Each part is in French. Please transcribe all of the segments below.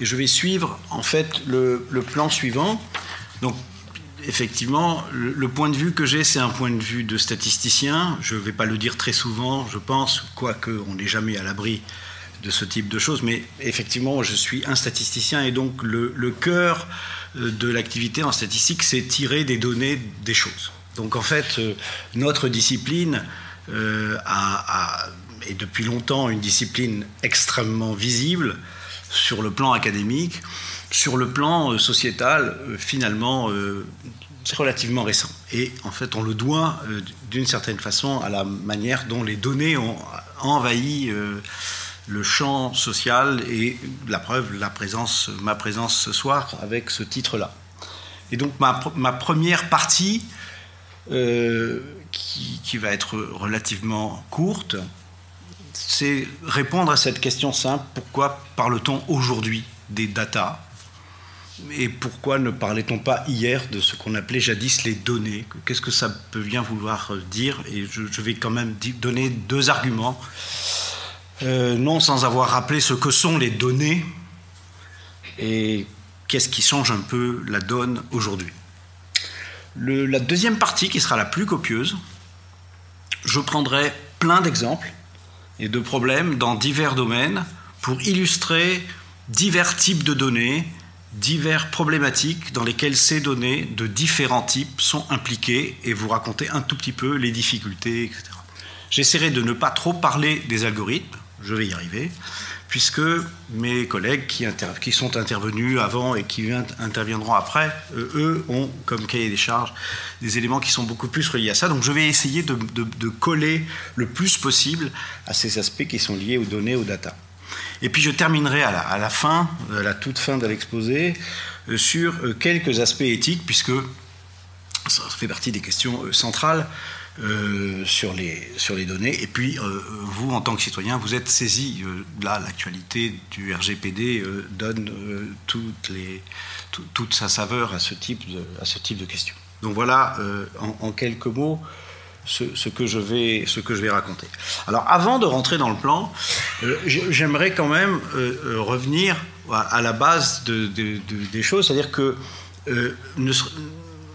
et je vais suivre en fait le, plan suivant. Donc effectivement, le, point de vue que j'ai, c'est un point de vue de statisticien. Je ne vais pas le dire très souvent, je pense, quoique on n'est jamais à l'abri de ce type de choses, mais effectivement, je suis un statisticien et donc le, le cœur euh, de l'activité en statistique, c'est tirer des données des choses. Donc en fait, euh, notre discipline euh, a, est depuis longtemps une discipline extrêmement visible sur le plan académique, sur le plan sociétal, finalement, c'est relativement récent. Et en fait, on le doit d'une certaine façon à la manière dont les données ont envahi le champ social et la preuve, la présence, ma présence ce soir avec ce titre-là. Et donc ma, première partie, euh, qui, va être relativement courte, c'est répondre à cette question simple, pourquoi parle-t-on aujourd'hui des data et pourquoi ne parlait-on pas hier de ce qu'on appelait jadis les données? Qu'est-ce que ça peut bien vouloir dire? Et je, je vais quand même donner deux arguments. Euh, non sans avoir rappelé ce que sont les données et qu'est-ce qui change un peu la donne aujourd'hui. La deuxième partie, qui sera la plus copieuse, je prendrai plein d'exemples et de problèmes dans divers domaines pour illustrer divers types de données, divers problématiques dans lesquelles ces données de différents types sont impliquées et vous raconter un tout petit peu les difficultés, etc. J'essaierai de ne pas trop parler des algorithmes, je vais y arriver, puisque mes collègues qui, sont intervenus avant et qui interviendront après, euh, eux ont comme cahier des charges des éléments qui sont beaucoup plus reliés à ça. Donc je vais essayer de, coller le plus possible à ces aspects qui sont liés aux données, aux data. Et puis je terminerai à la, à la fin, à la toute fin de l'exposé, euh, sur euh, quelques aspects éthiques, puisque ça fait partie des questions centrales euh, sur, les, sur les données. Et puis, euh, vous, en tant que citoyen, vous êtes saisi. Euh, là, l'actualité du RGPD donne toutes les, toute sa saveur à ce type de, à ce type de questions. Donc voilà, en, quelques mots, ce, que je vais, ce que je vais raconter. Alors, avant de rentrer dans le plan, j'aimerais quand même revenir à, la base de, des choses, c'est-à-dire que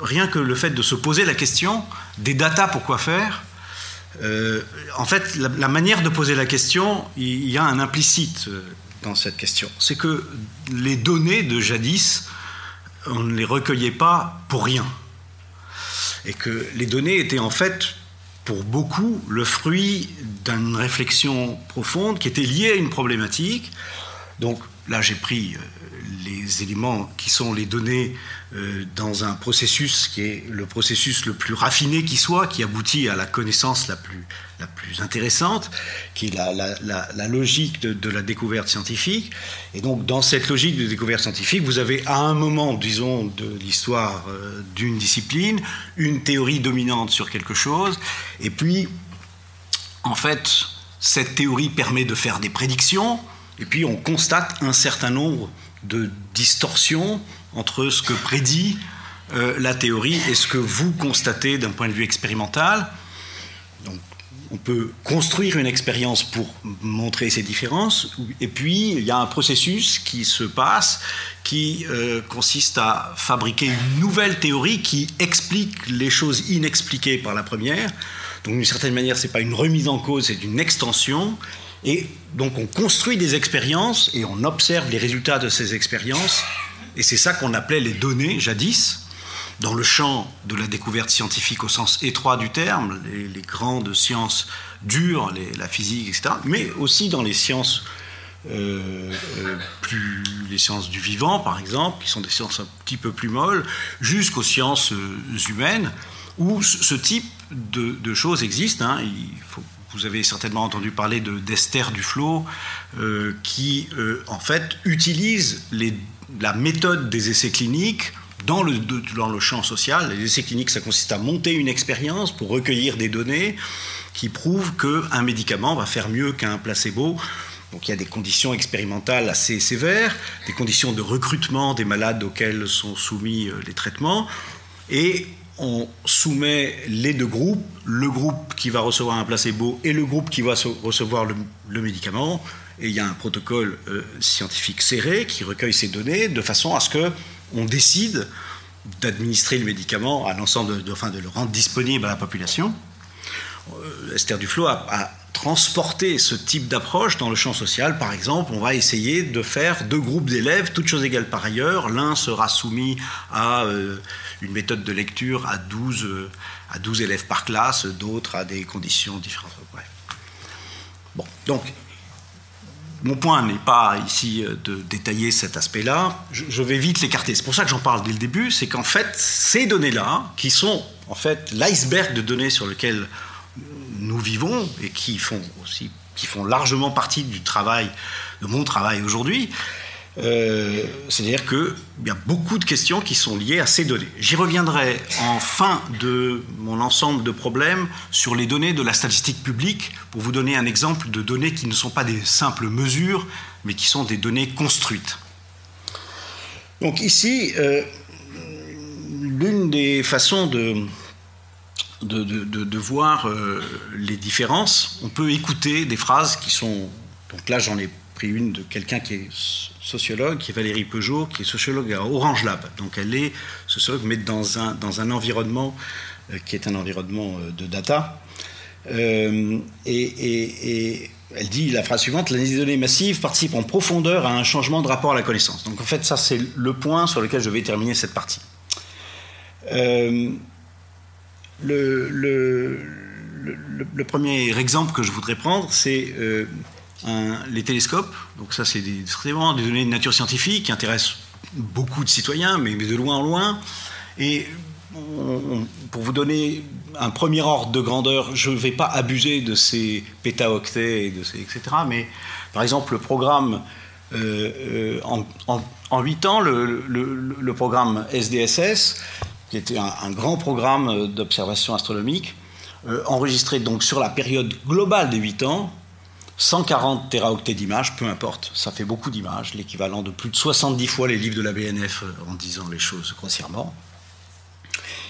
rien que le fait de se poser la question des datas, pourquoi faire euh, En fait, la, manière de poser la question, il, y a un implicite euh, dans cette question. C'est que les données de jadis, on ne les recueillait pas pour rien. Et que les données étaient en fait, pour beaucoup, le fruit d'une réflexion profonde qui était liée à une problématique. Donc là, j'ai pris euh, les éléments qui sont les données euh, dans un processus qui est le processus le plus raffiné qui soit, qui aboutit à la connaissance la plus, la plus intéressante, qui est la, la, la, logique de, la découverte scientifique. Et donc, dans cette logique de découverte scientifique, vous avez à un moment, disons, de l'histoire euh, d'une discipline, une théorie dominante sur quelque chose, et puis, en fait, cette théorie permet de faire des prédictions, et puis on constate un certain nombre de distorsions entre ce que prédit euh, la théorie et ce que vous constatez d'un point de vue expérimental. Donc, on peut construire une expérience pour montrer ces différences, et puis il y a un processus qui se passe qui euh, consiste à fabriquer une nouvelle théorie qui explique les choses inexpliquées par la première. Donc d'une certaine manière, ce n'est pas une remise en cause, c'est une extension. Et donc on construit des expériences et on observe les résultats de ces expériences et c'est ça qu'on appelait les données jadis, dans le champ de la découverte scientifique au sens étroit du terme, les, grandes sciences dures, la physique, etc., mais aussi dans les sciences euh, euh, plus les sciences du vivant, par exemple, qui sont des sciences un petit peu plus molles, jusqu'aux sciences euh, humaines, où ce type de, choses existe. Hein. Il faut, vous avez certainement entendu parler d'Esther Duflo, qui en fait utilise la méthode des essais cliniques dans le, dans le champ social. Les essais cliniques, ça consiste à monter une expérience pour recueillir des données qui prouvent qu'un médicament va faire mieux qu'un placebo. Donc il y a des conditions expérimentales assez sévères, des conditions de recrutement des malades auxquels sont soumis euh, les traitements, et on soumet les deux groupes, le groupe qui va recevoir un placebo et le groupe qui va recevoir le, médicament, et il y a un protocole euh, scientifique serré qui recueille ces données de façon à ce que on décide d'administrer le médicament à l'ensemble, de, enfin de le rendre disponible à la population. Euh, Esther Duflo a transporté ce type d'approche dans le champ social. Par exemple, on va essayer de faire deux groupes d'élèves, toutes choses égales par ailleurs. L'un sera soumis à euh, une méthode de lecture à 12, euh, à 12 élèves par classe, d'autres à des conditions différentes. Bon, donc mon point n'est pas ici euh, de détailler cet aspect-là, je, vais vite l'écarter. C'est pour ça que j'en parle dès le début, c'est qu'en fait, ces données-là, qui sont en fait l'iceberg de données sur lequel nous vivons et qui font aussi qui font largement partie du travail, de mon travail aujourd'hui, euh, c'est-à-dire qu'il y a beaucoup de questions qui sont liées à ces données. J'y reviendrai en fin de mon ensemble de problèmes sur les données de la statistique publique pour vous donner un exemple de données qui ne sont pas des simples mesures, mais qui sont des données construites. Donc ici, euh, l'une des façons de, de, voir euh, les différences, on peut écouter des phrases qui sont... Donc là, j'en ai pris une de quelqu'un qui est sociologue, qui est Valérie Peugeot, qui est sociologue à Orange Lab. Donc elle est sociologue, mais dans un, dans un environnement euh, qui est un environnement euh, de data. Euh, et, elle dit la phrase suivante l'analyse des données massives participe en profondeur à un changement de rapport à la connaissance. Donc en fait, ça, c'est le point sur lequel je vais terminer cette partie. Le, premier exemple que je voudrais prendre, c'est les télescopes. Donc ça, c'est vraiment des données de nature scientifique qui intéressent beaucoup de citoyens, mais, de loin en loin. Et pour vous donner un premier ordre de grandeur, je ne vais pas abuser de ces pétaoctets, et de ces, etc. Mais par exemple, le programme euh, euh, en, 8 ans, le, programme SDSS, qui était un, grand programme d'observation astronomique, euh, enregistré donc sur la période globale des 8 ans, 140 téraoctets d'images, peu importe, ça fait beaucoup d'images, l'équivalent de plus de 70 fois les livres de la BNF euh, en disant les choses grossièrement.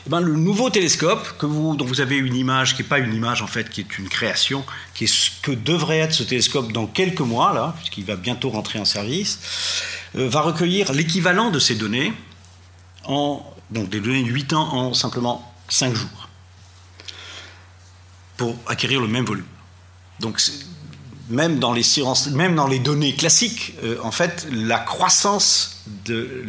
Eh ben, le nouveau télescope, dont vous avez une image qui n'est pas une image en fait, qui est une création, qui est ce que devrait être ce télescope dans quelques mois, là, puisqu'il va bientôt rentrer en service, euh, va recueillir l'équivalent de ces données, en, donc des données de 8 ans en simplement 5 jours, pour acquérir le même volume. Donc même dans les même dans les données classiques, euh, en fait, la croissance de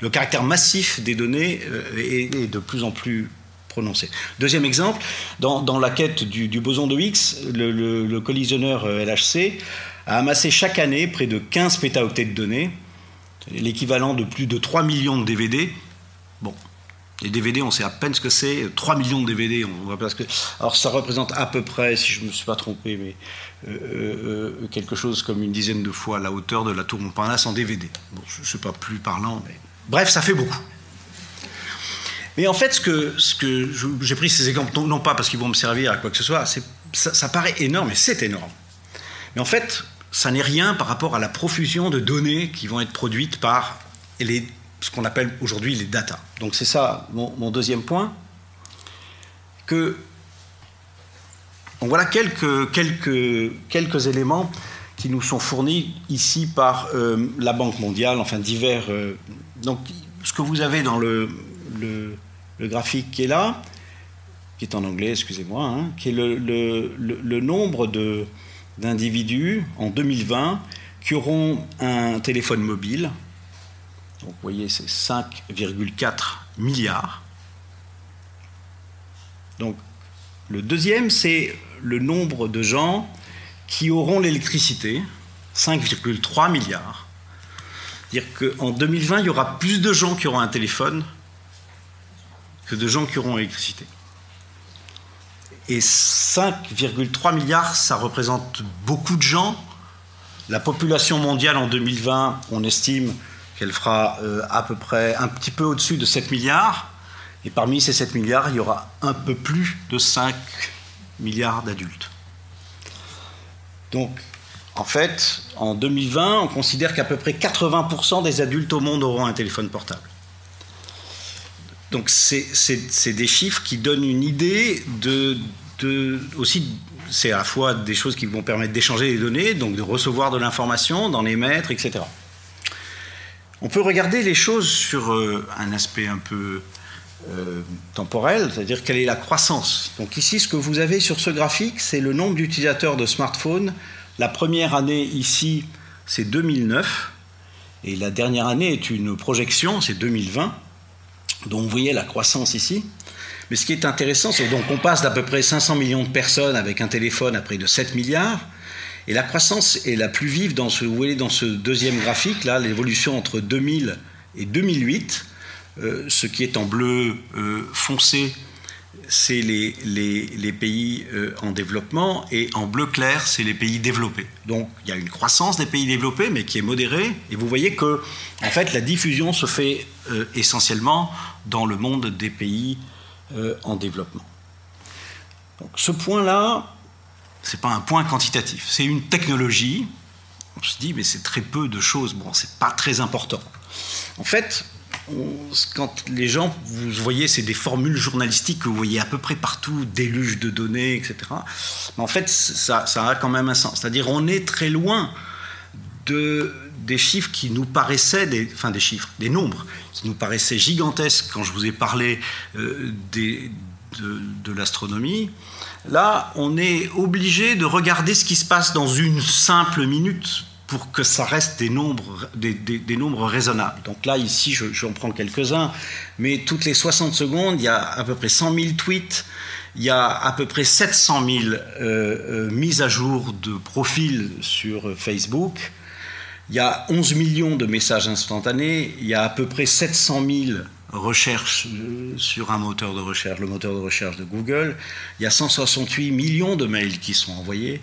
le caractère massif des données euh, est, de plus en plus prononcé. Deuxième exemple, dans, la quête du, boson de Higgs, le, collisionneur euh, LHC a amassé chaque année près de 15 pétaoctets de données, l'équivalent de plus de 3 millions de DVD. Les DVD, on sait à peine ce que c'est. 3 millions de DVD, on voit pas ce que. Alors ça représente à peu près, si je ne me suis pas trompé, mais euh, euh, quelque chose comme une dizaine de fois la hauteur de la tour Montparnasse en DVD. Bon, je ne sais pas plus parlant, mais bref, ça fait beaucoup. Mais en fait, ce que, ce que j'ai pris ces exemples, non, pas parce qu'ils vont me servir à quoi que ce soit, ça, ça paraît énorme, et c'est énorme. Mais en fait, ça n'est rien par rapport à la profusion de données qui vont être produites par les ce qu'on appelle aujourd'hui les data. Donc c'est ça mon, deuxième point. Donc voilà quelques, quelques, quelques éléments qui nous sont fournis ici par euh, la Banque mondiale, enfin divers. Euh, donc ce que vous avez dans le, le, graphique qui est là, qui est en anglais, excusez-moi, hein, qui est le, le nombre d'individus en 2020 qui auront un téléphone mobile donc vous voyez, c'est 5,4 milliards. Donc le deuxième, c'est le nombre de gens qui auront l'électricité, 5,3 milliards. Dire qu'en 2020, il y aura plus de gens qui auront un téléphone que de gens qui auront l'électricité. Et 5,3 milliards, ça représente beaucoup de gens. La population mondiale en 2020, on estime qu'elle fera euh, à peu près un petit peu au-dessus de 7 milliards. Et parmi ces 7 milliards, il y aura un peu plus de 5 milliards d'adultes. Donc, en fait, en 2020, on considère qu'à peu près 80% des adultes au monde auront un téléphone portable. Donc, c'est des chiffres qui donnent une idée aussi c'est à la fois des choses qui vont permettre d'échanger des données, donc de recevoir de l'information, d'en émettre, etc. On peut regarder les choses sur euh, un aspect un peu euh, temporel, c'est-à-dire quelle est la croissance. Donc ici, ce que vous avez sur ce graphique, c'est le nombre d'utilisateurs de smartphones. La première année ici, c'est 2009, et la dernière année est une projection, c'est 2020. Donc vous voyez la croissance ici. Mais ce qui est intéressant, c'est donc on passe d'à peu près 500 millions de personnes avec un téléphone à près de 7 milliards. Et la croissance est la plus vive dans ce, vous voyez dans ce deuxième graphique, là, l'évolution entre 2000 et 2008. Euh, ce qui est en bleu euh, foncé, c'est les, pays euh, en développement, et en bleu clair, c'est les pays développés. Donc il y a une croissance des pays développés, mais qui est modérée, et vous voyez que en fait, la diffusion se fait essentiellement dans le monde des pays en développement. Ce point-là, ce n'est pas un point quantitatif, c'est une technologie. On se dit, mais c'est très peu de choses, bon, c'est pas très important. En fait, quand les gens, vous voyez, c'est des formules journalistiques que vous voyez à peu près partout, déluge de données, etc. Mais en fait, ça, a quand même un sens. C'est-à-dire, on est très loin de, des chiffres qui nous paraissaient, des, enfin des chiffres, des nombres qui nous paraissaient gigantesques quand je vous ai parlé euh, des, de, de l'astronomie. Là, on est obligé de regarder ce qui se passe dans une simple minute pour que ça reste des nombres, des, nombres raisonnables. Donc là, ici, j'en prends quelques-uns, mais toutes les 60 secondes, il y a à peu près 100 000 tweets, il y a à peu près 700 000 euh, euh, mises à jour de profils sur Facebook, il y a 11 millions de messages instantanés, il y a à peu près 700 000 recherches euh, sur un moteur de recherche, le moteur de recherche de Google, il y a 168 millions de mails qui sont envoyés.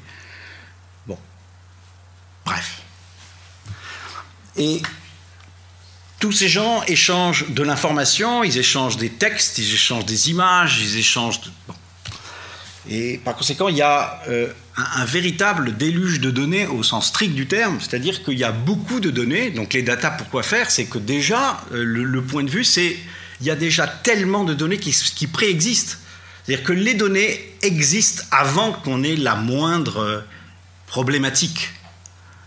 Bref. Et tous ces gens échangent de l'information, ils échangent des textes, ils échangent des images, ils échangent... Et par conséquent, il y a euh, un, véritable déluge de données au sens strict du terme, c'est-à-dire qu'il y a beaucoup de données. Donc les datas, pourquoi faire? C'est que déjà, euh, le, point de vue, c'est il y a déjà tellement de données qui, qui préexistent. C'est-à-dire que les données existent avant qu'on ait la moindre euh, problématique.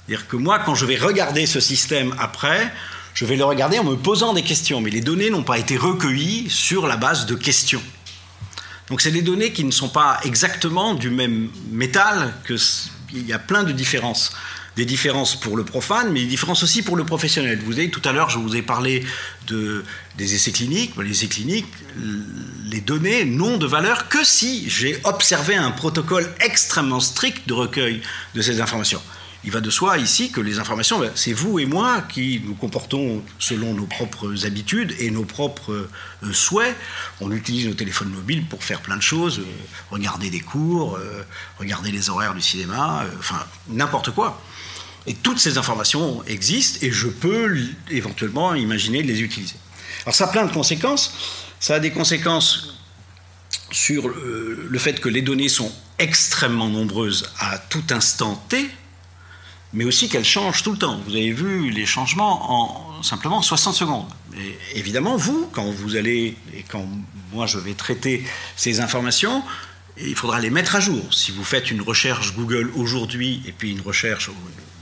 C'est-à-dire que moi, quand je vais regarder ce système après, je vais le regarder en me posant des questions, mais les données n'ont pas été recueillies sur la base de questions. Donc c'est des données qui ne sont pas exactement du même métal, il y a plein de différences. Des différences pour le profane, mais des différences aussi pour le professionnel. Tout à l'heure, je vous ai parlé de, des essais cliniques. Les essais cliniques, les données n'ont de valeur que si j'ai observé un protocole extrêmement strict de recueil de ces informations il va de soi ici que les informations, ben, c'est vous et moi qui nous comportons selon nos propres habitudes et nos propres euh, souhaits. On utilise nos téléphones mobiles pour faire plein de choses, euh, regarder des cours, euh, regarder les horaires du cinéma, enfin n'importe quoi. Et toutes ces informations existent et je peux éventuellement imaginer de les utiliser. Alors ça a plein de conséquences. Ça a des conséquences sur le fait que les données sont extrêmement nombreuses à tout instant T, mais aussi qu'elle change tout le temps. Vous avez vu les changements en simplement 60 secondes. Et évidemment, vous, quand vous allez, et quand moi je vais traiter ces informations, il faudra les mettre à jour. Si vous faites une recherche Google aujourd'hui et puis une recherche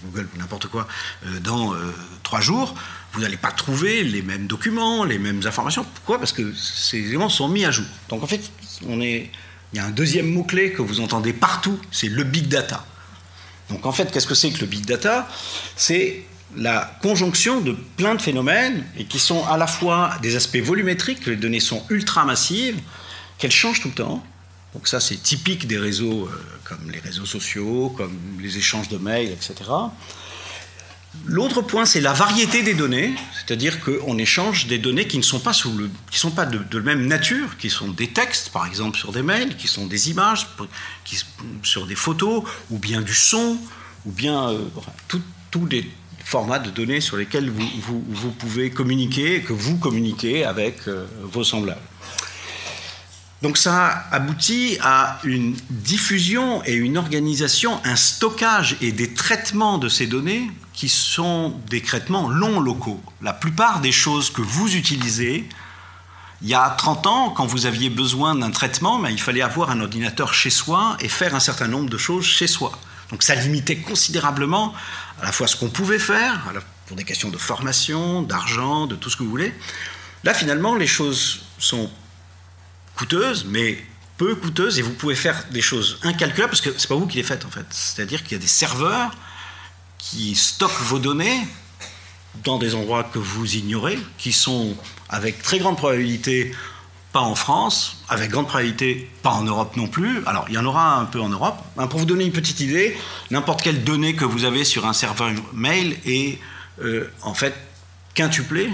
Google n'importe quoi euh, dans euh, trois jours, vous n'allez pas trouver les mêmes documents, les mêmes informations. Pourquoi? Parce que ces éléments sont mis à jour. Donc en fait, il y a un deuxième mot-clé que vous entendez partout, c'est le big data. Donc en fait, qu'est-ce que c'est que le big data? C'est la conjonction de plein de phénomènes et qui sont à la fois des aspects volumétriques, que les données sont ultra massives, qu'elles changent tout le temps. Donc ça, c'est typique des réseaux euh, comme les réseaux sociaux, comme les échanges de mails, etc. L'autre point, c'est la variété des données, c'est-à-dire qu'on échange des données qui ne sont pas, de, de, même nature, qui sont des textes, par exemple, sur des mails, qui sont des images, sur des photos, ou bien du son, ou bien euh, tous les formats de données sur lesquels vous, pouvez communiquer, que vous communiquez avec euh, vos semblables. Donc ça aboutit à une diffusion et une organisation, un stockage et des traitements de ces données qui sont des traitements longs locaux. La plupart des choses que vous utilisez Il y a 30 ans, quand vous aviez besoin d'un traitement, ben, il fallait avoir un ordinateur chez soi et faire un certain nombre de choses chez soi. Donc ça limitait considérablement à la fois ce qu'on pouvait faire, pour des questions de formation, d'argent, de tout ce que vous voulez. Là, finalement, les choses sont coûteuses, mais peu coûteuses, et vous pouvez faire des choses incalculables, parce que ce n'est pas vous qui les faites, en fait. C'est-à-dire qu'il y a des serveurs qui stockent vos données dans des endroits que vous ignorez, qui sont avec très grande probabilité pas en France, avec grande probabilité pas en Europe non plus. Alors il y en aura un peu en Europe. Hein, pour vous donner une petite idée, n'importe quelle donnée que vous avez sur un serveur mail est euh, en fait quintuplée,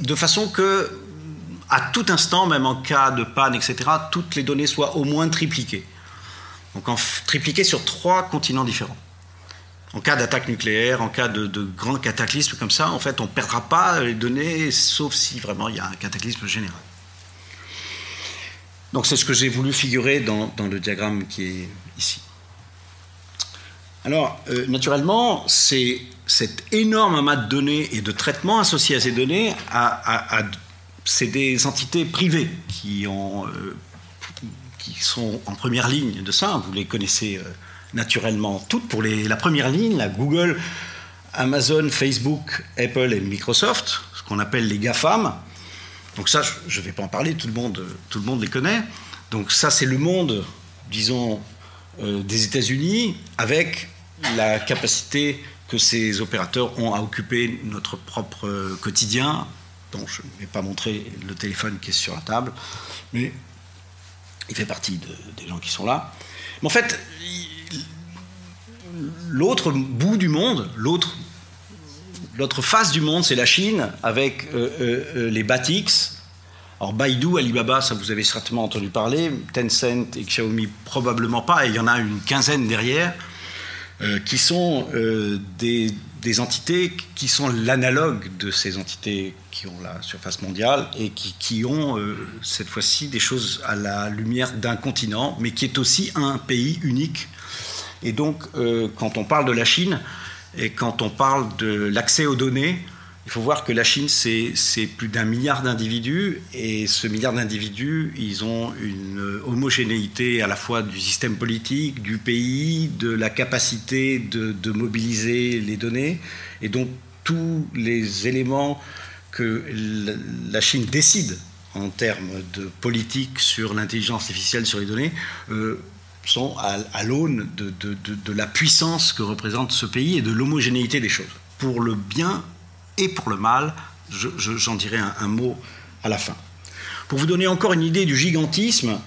de façon que à tout instant, même en cas de panne, etc., toutes les données soient au moins tripliquées. Donc en tripliquées sur trois continents différents en cas d'attaque nucléaire, en cas de, grands cataclysmes comme ça, en fait, on ne perdra pas les données, sauf si vraiment il y a un cataclysme général. Donc c'est ce que j'ai voulu figurer dans, le diagramme qui est ici. Alors, euh, naturellement, c'est cet énorme amas de données et de traitements associés à ces données, c'est des entités privées euh, qui sont en première ligne de ça. Vous les connaissez euh, naturellement toutes. Pour la première ligne, la Google, Amazon, Facebook, Apple et Microsoft, ce qu'on appelle les GAFAM. Donc ça, je ne vais pas en parler, tout le monde, tout le monde les connaît. Donc ça, c'est le monde, disons, euh, des États-Unis, avec la capacité que ces opérateurs ont à occuper notre propre quotidien. Je ne vais pas montrer le téléphone qui est sur la table, mais il fait partie des gens qui sont là. Mais en fait, l'autre bout du monde, l'autre L'autre face du monde, c'est la Chine, avec euh, euh, euh, les Batix. Alors Baidu, Alibaba, ça vous avez certainement entendu parler, Tencent et Xiaomi probablement pas, et il y en a une quinzaine derrière, qui sont des, des, entités qui sont l'analogue de ces entités qui ont la surface mondiale et qui, ont cette fois-ci des choses à la lumière d'un continent, mais qui est aussi un pays unique. Et donc, euh, quand on parle de la Chine et quand on parle de l'accès aux données, il faut voir que la Chine, c'est plus d'un milliard d'individus, et ce milliard d'individus, ils ont une homogénéité à la fois du système politique, du pays, de la capacité de, de mobiliser les données, et donc tous les éléments que la Chine décide en termes de politique sur l'intelligence artificielle, sur les données, euh, sont à, l'aune de, la puissance que représente ce pays et de l'homogénéité des choses. Pour le bien et pour le mal, j'en dirai un, mot à la fin. Pour vous donner encore une idée du gigantisme,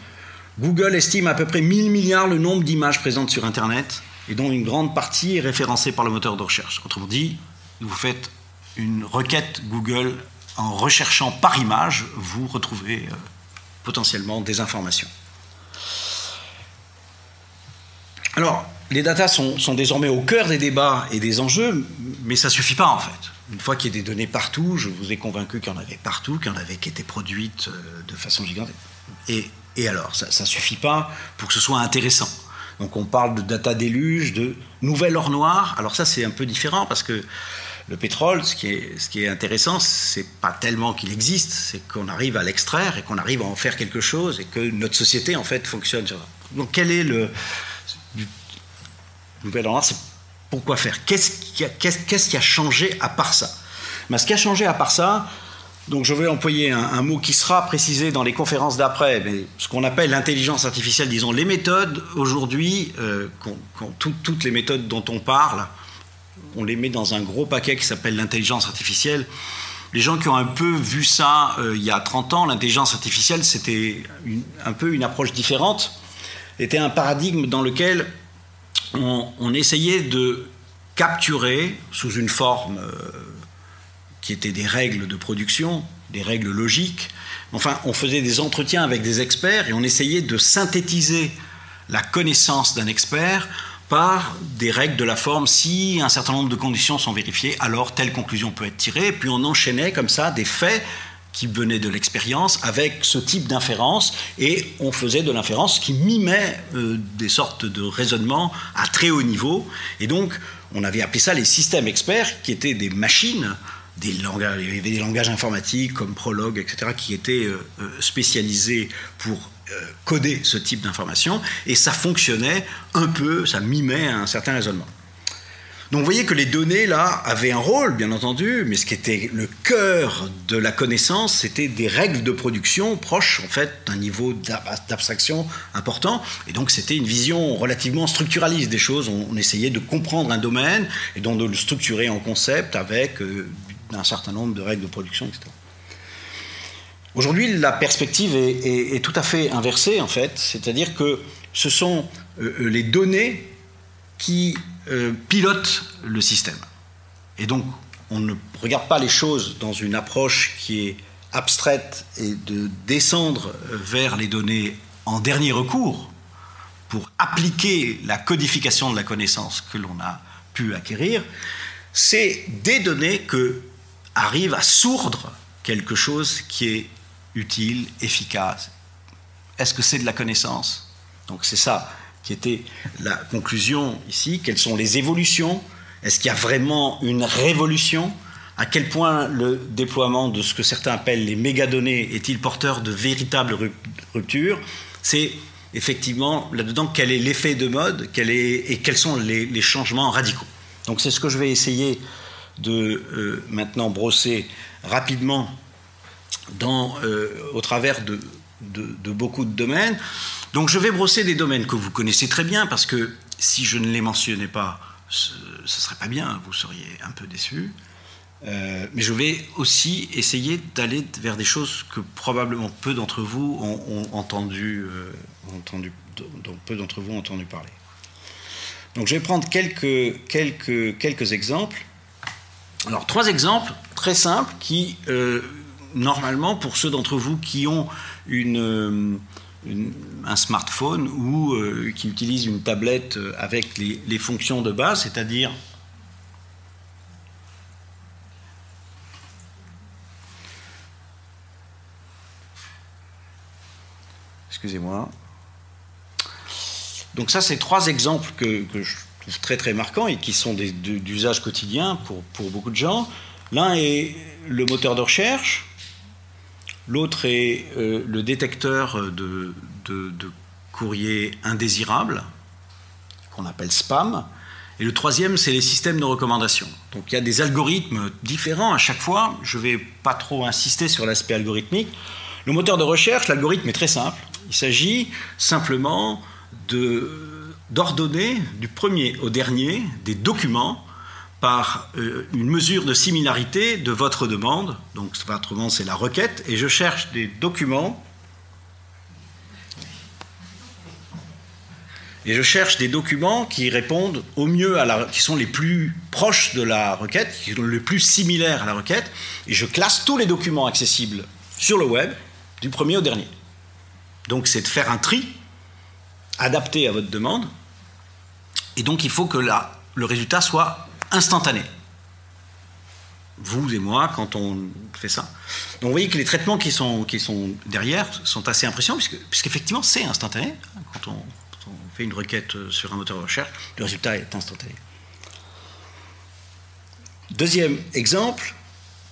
Google estime à peu près 1000 milliards le nombre d'images présentes sur Internet et dont une grande partie est référencée par le moteur de recherche. Autrement dit, vous faites une requête Google en recherchant par image, vous retrouvez euh, potentiellement des informations. Alors, les datas sont, désormais au cœur des débats et des enjeux, mais ça ne suffit pas en fait. Une fois qu'il y a des données partout, je vous ai convaincu qu'il y en avait partout, qu'il y en avait qui étaient produites euh, de façon gigantesque. Et, alors, ça ne suffit pas pour que ce soit intéressant. Donc on parle de data déluge, de nouvelle or noire. Alors ça c'est un peu différent parce que le pétrole, ce qui est, ce qui intéressant, c'est pas tellement qu'il existe, c'est qu'on arrive à l'extraire et qu'on arrive à en faire quelque chose et que notre société en fait fonctionne. Donc quel est le, C'est pourquoi faire? Qu'est-ce qui, a changé à part ça? Mais Ce qui a changé à part ça, donc je vais employer un, mot qui sera précisé dans les conférences d'après, mais ce qu'on appelle l'intelligence artificielle, disons les méthodes aujourd'hui, euh, toutes les méthodes dont on parle, on les met dans un gros paquet qui s'appelle l'intelligence artificielle. Les gens qui ont un peu vu ça euh, il y a 30 ans, l'intelligence artificielle, c'était un peu une approche différente, était un paradigme dans lequel on, essayait de capturer sous une forme euh, qui était des règles de production, des règles logiques. Enfin, on faisait des entretiens avec des experts et on essayait de synthétiser la connaissance d'un expert par des règles de la forme. Si un certain nombre de conditions sont vérifiées, alors telle conclusion peut être tirée. puis on enchaînait comme ça des faits qui venait de l'expérience avec ce type d'inférence et on faisait de l'inférence qui mimait euh, des sortes de raisonnements à très haut niveau et donc on avait appelé ça les systèmes experts qui étaient des machines des langages, il y avait des langages informatiques comme Prolog, etc., qui étaient euh, euh, spécialisés pour coder ce type d'information, et ça fonctionnait un peu, ça mimait un certain raisonnement. Donc vous voyez que les données, là, avaient un rôle, bien entendu, mais ce qui était le cœur de la connaissance, c'était des règles de production proches, en fait, d'un niveau d'abstraction important. Et donc c'était une vision relativement structuraliste des choses. On, essayait de comprendre un domaine et donc de le structurer en concept avec euh, un certain nombre de règles de production, etc. Aujourd'hui, la perspective est, tout à fait inversée, en fait. C'est-à-dire que ce sont euh, les données qui euh, pilote le système. Et donc, on ne regarde pas les choses dans une approche qui est abstraite et de descendre vers les données en dernier recours pour appliquer la codification de la connaissance que l'on a pu acquérir, c'est des données que arrivent à sourdre quelque chose qui est utile, efficace. Est-ce que c'est de la connaissance? Donc c'est ça qui était la conclusion ici. Quelles sont les évolutions? Est-ce qu'il y a vraiment une révolution? À quel point le déploiement de ce que certains appellent les mégadonnées est-il porteur de véritables ruptures? C'est effectivement là-dedans quel est l'effet de mode et quels sont les, changements radicaux. Donc c'est ce que je vais essayer de euh, maintenant brosser rapidement euh, au travers de, de, beaucoup de domaines. Donc je vais brosser des domaines que vous connaissez très bien, parce que si je ne les mentionnais pas, ce ne serait pas bien, vous seriez un peu déçus. Euh, mais je vais aussi essayer d'aller vers des choses que probablement peu d'entre vous ont, entendu, euh, entendu, peu d'entre vous ont entendu parler. Donc je vais prendre quelques, quelques, quelques exemples. Alors trois exemples très simples qui, euh, normalement, pour ceux d'entre vous qui ont une, un smartphone ou euh, qui utilise une tablette euh, avec les, fonctions de base, c'est-à-dire Excusez-moi. Donc ça, c'est trois exemples que, je trouve très très marquants et qui sont d'usage quotidien pour, pour beaucoup de gens. L'un est le moteur de recherche, L'autre est euh, le détecteur de, courrier indésirable, qu'on appelle spam. Et le troisième, c'est les systèmes de recommandation. Donc il y a des algorithmes différents à chaque fois. Je ne vais pas trop insister sur l'aspect algorithmique. Le moteur de recherche, l'algorithme est très simple. Il s'agit simplement d'ordonner du premier au dernier des documents par euh, une mesure de similarité de votre demande. Donc votre demande, c'est la requête, et je cherche des documents. Et je cherche des documents qui répondent au mieux à la, qui sont les plus proches de la requête, qui sont les plus similaires à la requête, et je classe tous les documents accessibles sur le web, du premier au dernier. Donc c'est de faire un tri adapté à votre demande, et donc il faut que la, le résultat soit instantané. Vous et moi, quand on fait ça. Donc vous voyez que les traitements qui sont, derrière sont assez impressionnants, puisque, puisqu'effectivement c'est instantané. Quand on, fait une requête sur un moteur de recherche, le résultat est instantané. Deuxième exemple,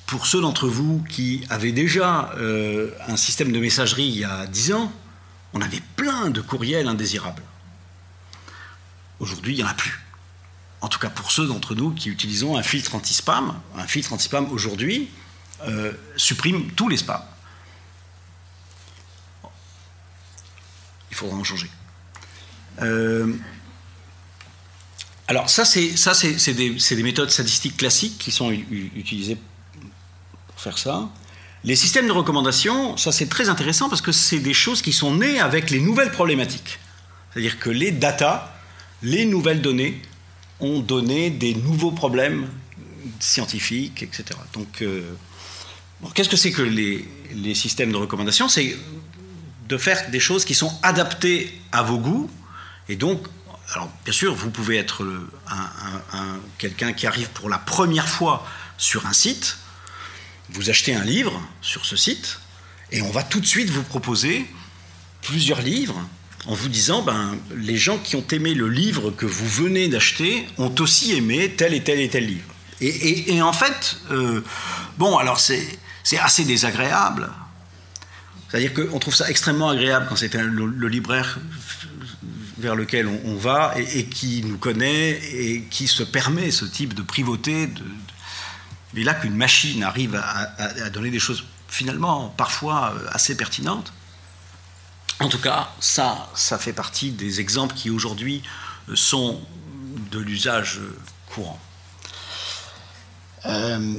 pour ceux d'entre vous qui avaient déjà euh, un système de messagerie il y a 10 ans, on avait plein de courriels indésirables. Aujourd'hui, il n'y en a plus en tout cas pour ceux d'entre nous qui utilisons un filtre anti-spam, un filtre anti-spam aujourd'hui euh, supprime tous les spams. Il faudra en changer. Euh, alors ça, c'est ça, c'est des, des, méthodes statistiques classiques qui sont utilisées pour faire ça. Les systèmes de recommandation, ça c'est très intéressant parce que c'est des choses qui sont nées avec les nouvelles problématiques. C'est-à-dire que les data, les nouvelles données ont donné des nouveaux problèmes scientifiques, etc. Donc, euh, qu'est-ce que c'est que les, systèmes de recommandation? C'est de faire des choses qui sont adaptées à vos goûts. Et donc, alors bien sûr, vous pouvez être un, quelqu'un qui arrive pour la première fois sur un site, vous achetez un livre sur ce site, et on va tout de suite vous proposer plusieurs livres en vous disant ben, les gens qui ont aimé le livre que vous venez d'acheter ont aussi aimé tel et tel et tel livre. Et, en fait, bon, alors c'est assez désagréable. C'est-à-dire qu'on trouve ça extrêmement agréable quand c'est le, libraire vers lequel on, va et, qui nous connaît et qui se permet ce type de privauté. Mais là qu'une machine arrive à, donner des choses finalement parfois euh, assez pertinentes, en tout cas, ça, fait partie des exemples qui aujourd'hui euh, sont de l'usage courant. Euh,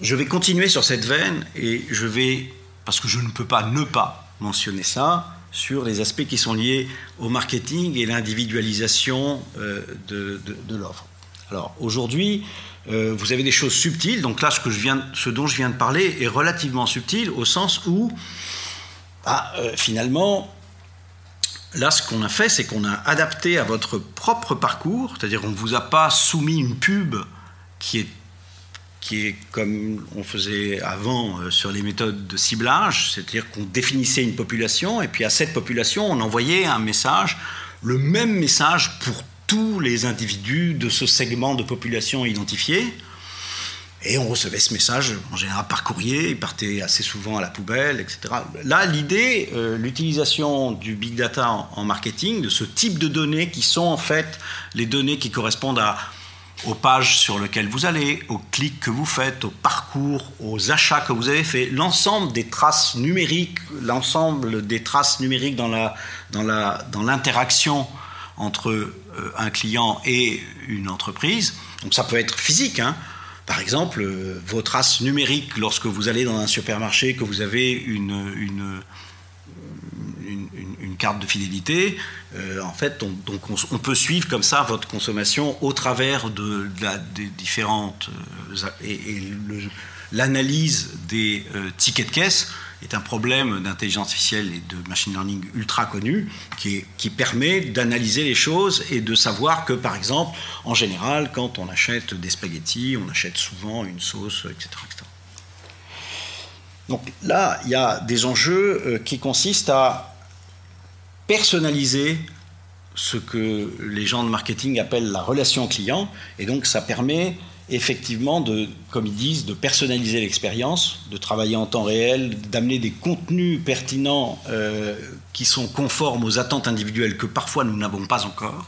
je vais continuer sur cette veine et je vais, parce que je ne peux pas ne pas mentionner ça, sur les aspects qui sont liés au marketing et l'individualisation euh, de, l'offre. Alors aujourd'hui, euh, vous avez des choses subtiles, donc là ce dont je viens de parler est relativement subtil au sens où, bah, euh, finalement, là ce qu'on a fait, c'est qu'on a adapté à votre propre parcours, c'est-à-dire qu'on ne vous a pas soumis une pub qui est qui est comme on faisait avant euh, sur les méthodes de ciblage, c'est-à-dire qu'on définissait une population et puis à cette population on envoyait un message, le même message pour tous les individus de ce segment de population identifié. Et on recevait ce message en général par courrier, il partait assez souvent à la poubelle, etc. Là, l'idée, euh, l'utilisation du big data en marketing, de ce type de données qui sont en fait les données qui correspondent aux pages sur lesquelles vous allez, aux clics que vous faites, au parcours, aux achats que vous avez faits, l'ensemble des traces numériques, l'ensemble des traces numériques dans l'interaction entre euh, un client et une entreprise. Donc ça peut être physique, hein. Par exemple, euh, vos traces numériques lorsque vous allez dans un supermarché, que vous avez une, une carte de fidélité. Euh, en fait, on, donc on, peut suivre comme ça votre consommation au travers de, des différentes euh, et, l'analyse des tickets de caisse est un problème d'intelligence artificielle et de machine learning ultra connu qui, qui permet d'analyser les choses et de savoir que, par exemple, en général, quand on achète des spaghettis, on achète souvent une sauce, etc. etc. Donc là, il y a des enjeux qui consistent à personnaliser ce que les gens de marketing appellent la relation client. Et donc, ça permet effectivement de, comme ils disent, de personnaliser l'expérience, de travailler en temps réel, d'amener des contenus pertinents euh, qui sont conformes aux attentes individuelles que parfois nous n'avons pas encore,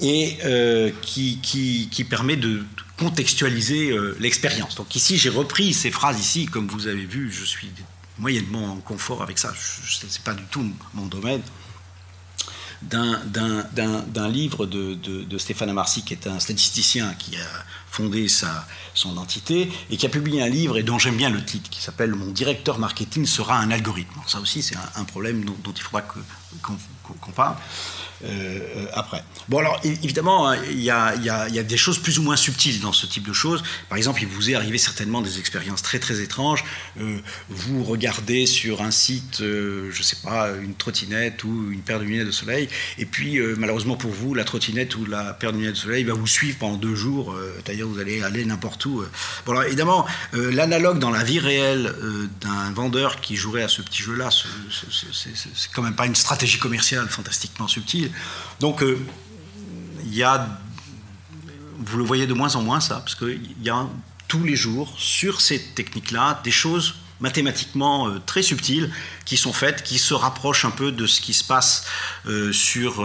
et euh, qui, qui, permet de contextualiser euh, l'expérience. Donc ici, j'ai repris ces phrases ici, comme vous avez vu, je suis moyennement en confort avec ça, ce n'est pas du tout mon domaine, d'un livre de, de, Stéphane Amarcy, qui est un statisticien qui a fondé sa, son entité et qui a publié un livre et dont j'aime bien le titre, qui s'appelle Mon directeur marketing sera un algorithme. Ça aussi, c'est un, problème dont, il faudra qu'on parle. Euh, après. Bon, alors évidemment, hein, il y, a, des choses plus ou moins subtiles dans ce type de choses. Par exemple, il vous est arrivé certainement des expériences très très étranges. Euh, vous regardez sur un site, euh, je ne sais pas, une trottinette ou une paire de lunettes de soleil, et puis malheureusement pour vous, la trottinette ou la paire de lunettes de soleil va vous suivre pendant deux jours. C'est-à-dire, vous allez aller n'importe où. Bon, alors évidemment, l'analogue dans la vie réelle d'un vendeur qui jouerait à ce petit jeu-là, c'est quand même pas une stratégie commerciale fantastiquement subtile. Donc, euh, il y a, vous le voyez de moins en moins ça, parce qu'il y a tous les jours sur ces techniques-là des choses mathématiquement euh, très subtiles qui sont faites, qui se rapprochent un peu de ce qui se passe euh, sur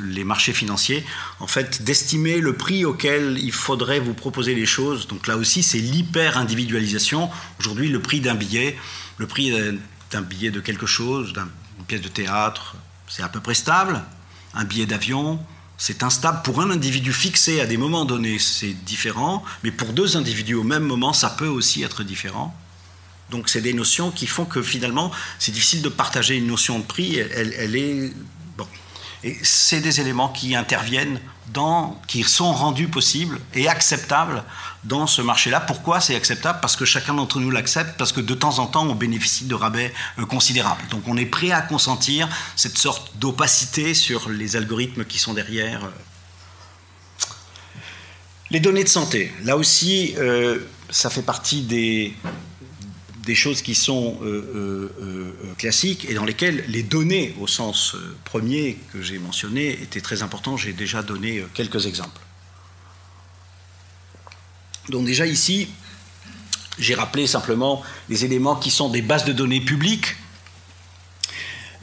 les marchés financiers. En fait, d'estimer le prix auquel il faudrait vous proposer les choses. Donc là aussi, c'est l'hyper-individualisation. Aujourd'hui, le prix d'un billet, le prix d'un billet de quelque chose, d'une pièce de théâtre, c'est à peu près stable. Un billet d'avion, c'est instable. Pour un individu fixé à des moments donnés, c'est différent, mais pour deux individus au même moment, ça peut aussi être différent. Donc c'est des notions qui font que finalement, c'est difficile de partager une notion de prix. Elle, est bon. Et c'est des éléments qui interviennent qui sont rendus possibles et acceptables dans ce marché-là. Pourquoi c'est acceptable? Parce que chacun d'entre nous l'accepte, parce que de temps en temps, on bénéficie de rabais euh, considérables. Donc on est prêt à consentir cette sorte d'opacité sur les algorithmes qui sont derrière. Euh. Les données de santé, là aussi, euh, ça fait partie des, des choses qui sont classiques et dans lesquelles les données au sens premier que j'ai mentionné étaient très importantes. J'ai déjà donné quelques exemples. Donc déjà ici, j'ai rappelé simplement les éléments qui sont des bases de données publiques.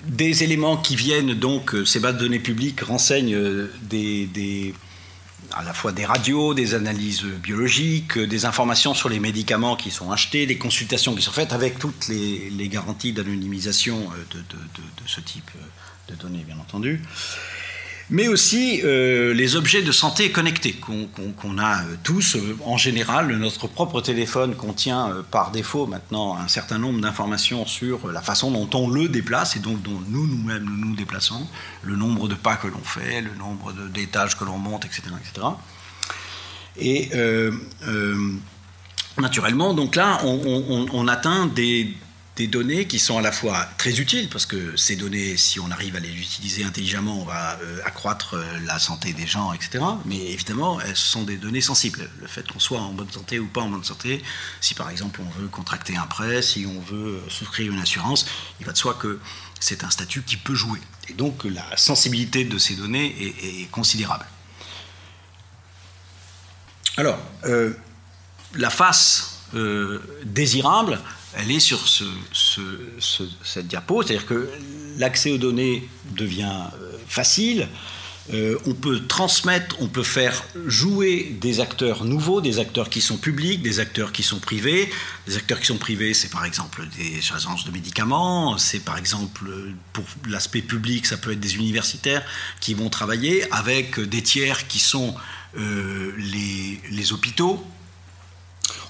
Des éléments qui viennent donc, ces bases de données publiques renseignent des, à la fois des radios, des analyses biologiques, des informations sur les médicaments qui sont achetés, des consultations qui sont faites avec toutes les, garanties d'anonymisation de, de, ce type de données, bien entendu mais aussi euh, les objets de santé connectés qu'on a euh, tous. Euh, en général, notre propre téléphone contient par défaut maintenant un certain nombre d'informations sur la façon dont on le déplace et donc dont nous nous-mêmes nous, nous déplaçons, le nombre de pas que l'on fait, le nombre d'étages que l'on monte, etc. etc. Et naturellement, donc là, on atteint des, des données qui sont à la fois très utiles, parce que ces données, si on arrive à les utiliser intelligemment, on va euh, accroître euh, la santé des gens, etc. Mais évidemment, elles sont des données sensibles. Le fait qu'on soit en bonne santé ou pas en bonne santé, si par exemple on veut contracter un prêt, si on veut euh, souscrire une assurance, il va de soi que c'est un statut qui peut jouer. Et donc la sensibilité de ces données est, considérable. Alors, la face désirable, elle est sur cette diapo, c'est-à-dire que l'accès aux données devient euh, facile. Euh, on peut transmettre, on peut faire jouer des acteurs nouveaux, des acteurs qui sont publics, des acteurs qui sont privés. Des acteurs qui sont privés, c'est par exemple des agences de médicaments, c'est par exemple, pour l'aspect public, ça peut être des universitaires qui vont travailler avec des tiers qui sont euh, les hôpitaux,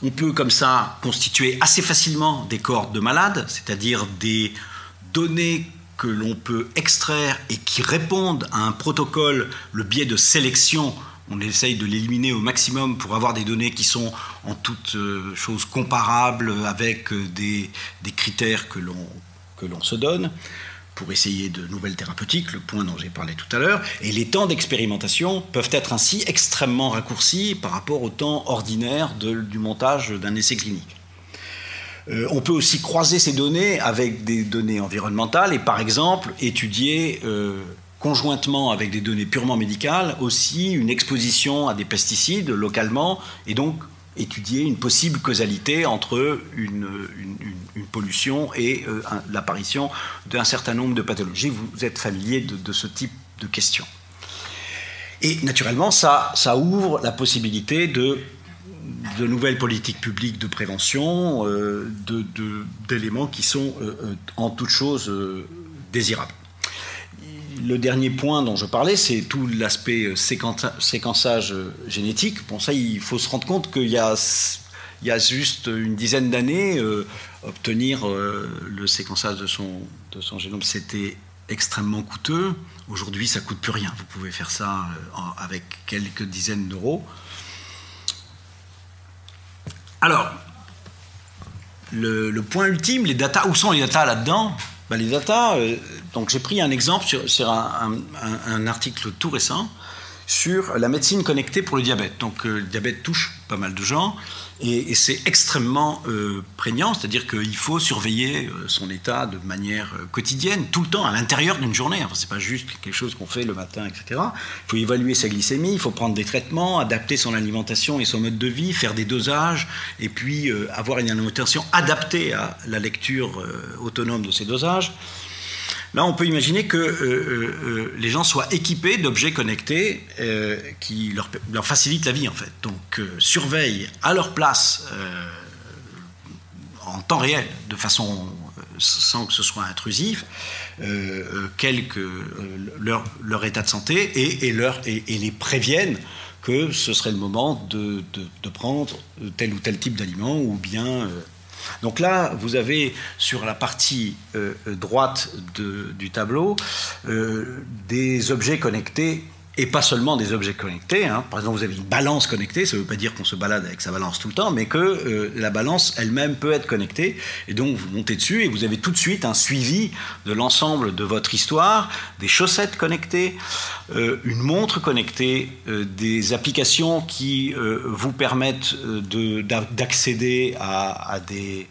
on peut comme ça constituer assez facilement des cohortes de malades, c'est-à-dire des données que l'on peut extraire et qui répondent à un protocole, le biais de sélection. On essaye de l'éliminer au maximum pour avoir des données qui sont en toutes euh, choses comparables avec euh, des, des critères que l'on se donne pour essayer de nouvelles thérapeutiques, le point dont j'ai parlé tout à l'heure, et les temps d'expérimentation peuvent être ainsi extrêmement raccourcis par rapport au temps ordinaire du montage d'un essai clinique. Euh, on peut aussi croiser ces données avec des données environnementales et par exemple étudier euh, conjointement avec des données purement médicales aussi une exposition à des pesticides localement et donc étudier une possible causalité entre une, pollution et euh, l'apparition d'un certain nombre de pathologies. Vous êtes familier de, ce type de questions. Et naturellement, ça, ça ouvre la possibilité de, de nouvelles politiques publiques de prévention, euh, d'éléments qui sont euh, en toute chose désirables le dernier point dont je parlais, c'est tout l'aspect euh, séquençage euh, génétique. Pour ça, il faut se rendre compte qu'il y a, juste une dizaine d'années, euh, obtenir le séquençage de son, génome, c'était extrêmement coûteux. Aujourd'hui, ça coûte plus rien. Vous pouvez faire ça avec quelques dizaines d'euros. Alors, le, le, point ultime, les datas, où sont les datas là-dedans? Les datas, donc j'ai pris un exemple sur, un, article tout récent sur la médecine connectée pour le diabète. Donc euh, le diabète touche pas mal de gens et, c'est extrêmement euh, prégnant, c'est-à-dire qu'il faut surveiller euh, son état de manière quotidienne, tout le temps, à l'intérieur d'une journée. Enfin, c'est pas juste quelque chose qu'on fait le matin, etc. Il faut évaluer sa glycémie, il faut prendre des traitements, adapter son alimentation et son mode de vie, faire des dosages, et puis avoir une alimentation adaptée à la lecture autonome de ces dosages. Là, on peut imaginer que euh, euh, euh, les gens soient équipés d'objets connectés qui leur, facilitent la vie, en fait. Donc, surveillent à leur place, en temps réel, de façon sans que ce soit intrusif, leur, état de santé et, les préviennent que ce serait le moment de, de prendre tel ou tel type d'aliment ou bien donc là, vous avez sur la partie euh, droite du tableau euh, des objets connectés et pas seulement des objets connectés. Hein. Par exemple, vous avez une balance connectée, ça ne veut pas dire qu'on se balade avec sa balance tout le temps, mais que euh, la balance elle-même peut être connectée. Et donc, vous montez dessus et vous avez tout de suite un suivi de l'ensemble de votre histoire, des chaussettes connectées, euh, une montre connectée, euh, des applications qui vous permettent d'accéder à, des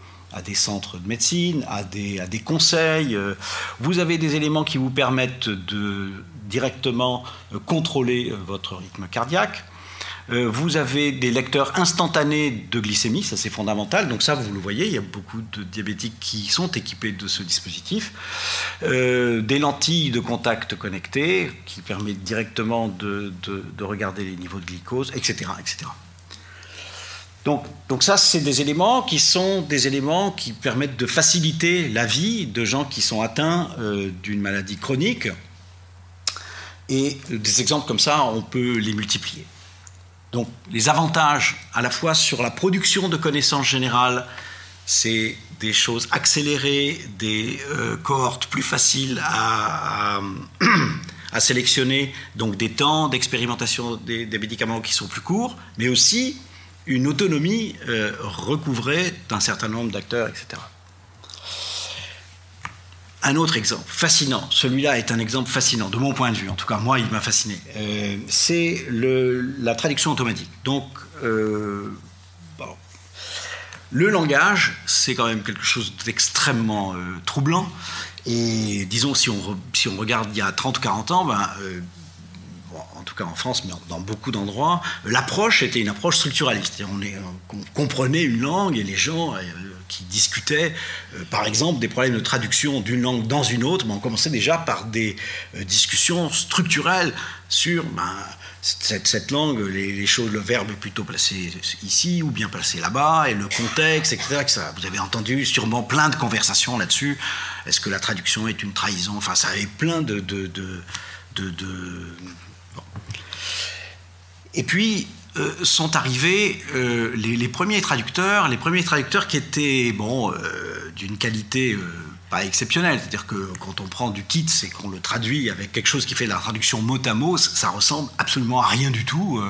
centres de médecine, à des conseils. Vous avez des éléments qui vous permettent de directement euh, contrôler euh, votre rythme cardiaque. Euh, vous avez des lecteurs instantanés de glycémie, ça c'est fondamental. Donc ça, vous le voyez, il y a beaucoup de diabétiques qui sont équipés de ce dispositif. Des lentilles de contact connectées qui permettent directement de, de regarder les niveaux de glucose, etc. etc. Donc, ça, c'est des éléments qui sont des éléments qui permettent de faciliter la vie de gens qui sont atteints d'une maladie chronique. Et des exemples comme ça, on peut les multiplier. Donc les avantages à la fois sur la production de connaissances générales, c'est des choses accélérées, des euh, cohortes plus faciles à, à, sélectionner, donc des temps d'expérimentation des, médicaments qui sont plus courts, mais aussi une autonomie euh, recouvrée d'un certain nombre d'acteurs, etc. Un autre exemple fascinant, celui-là est un exemple fascinant, de mon point de vue, en tout cas moi il m'a fasciné, euh, c'est la traduction automatique. Donc, euh, le langage, c'est quand même quelque chose d'extrêmement troublant. Et disons, si on, regarde il y a 30 ou 40 ans, ben, en tout cas en France, mais dans beaucoup d'endroits, l'approche était une approche structuraliste. On, comprenait une langue et les gens euh, qui discutaient, euh, par exemple, des problèmes de traduction d'une langue dans une autre, ben, on commençait déjà par des euh, discussions structurelles sur ben, cette, langue, les, choses, le verbe est plutôt placé ici ou bien placé là-bas, et le contexte, etc., Vous avez entendu sûrement plein de conversations là-dessus. Est-ce que la traduction est une trahison? Enfin, ça avait plein de, de, de et puis euh, sont arrivés euh, les, premiers traducteurs, les premiers traducteurs qui étaient bon euh, d'une qualité pas exceptionnelle, c'est-à-dire que quand on prend du kit et qu'on le traduit avec quelque chose qui fait la traduction mot à mot, ça ressemble absolument à rien du tout.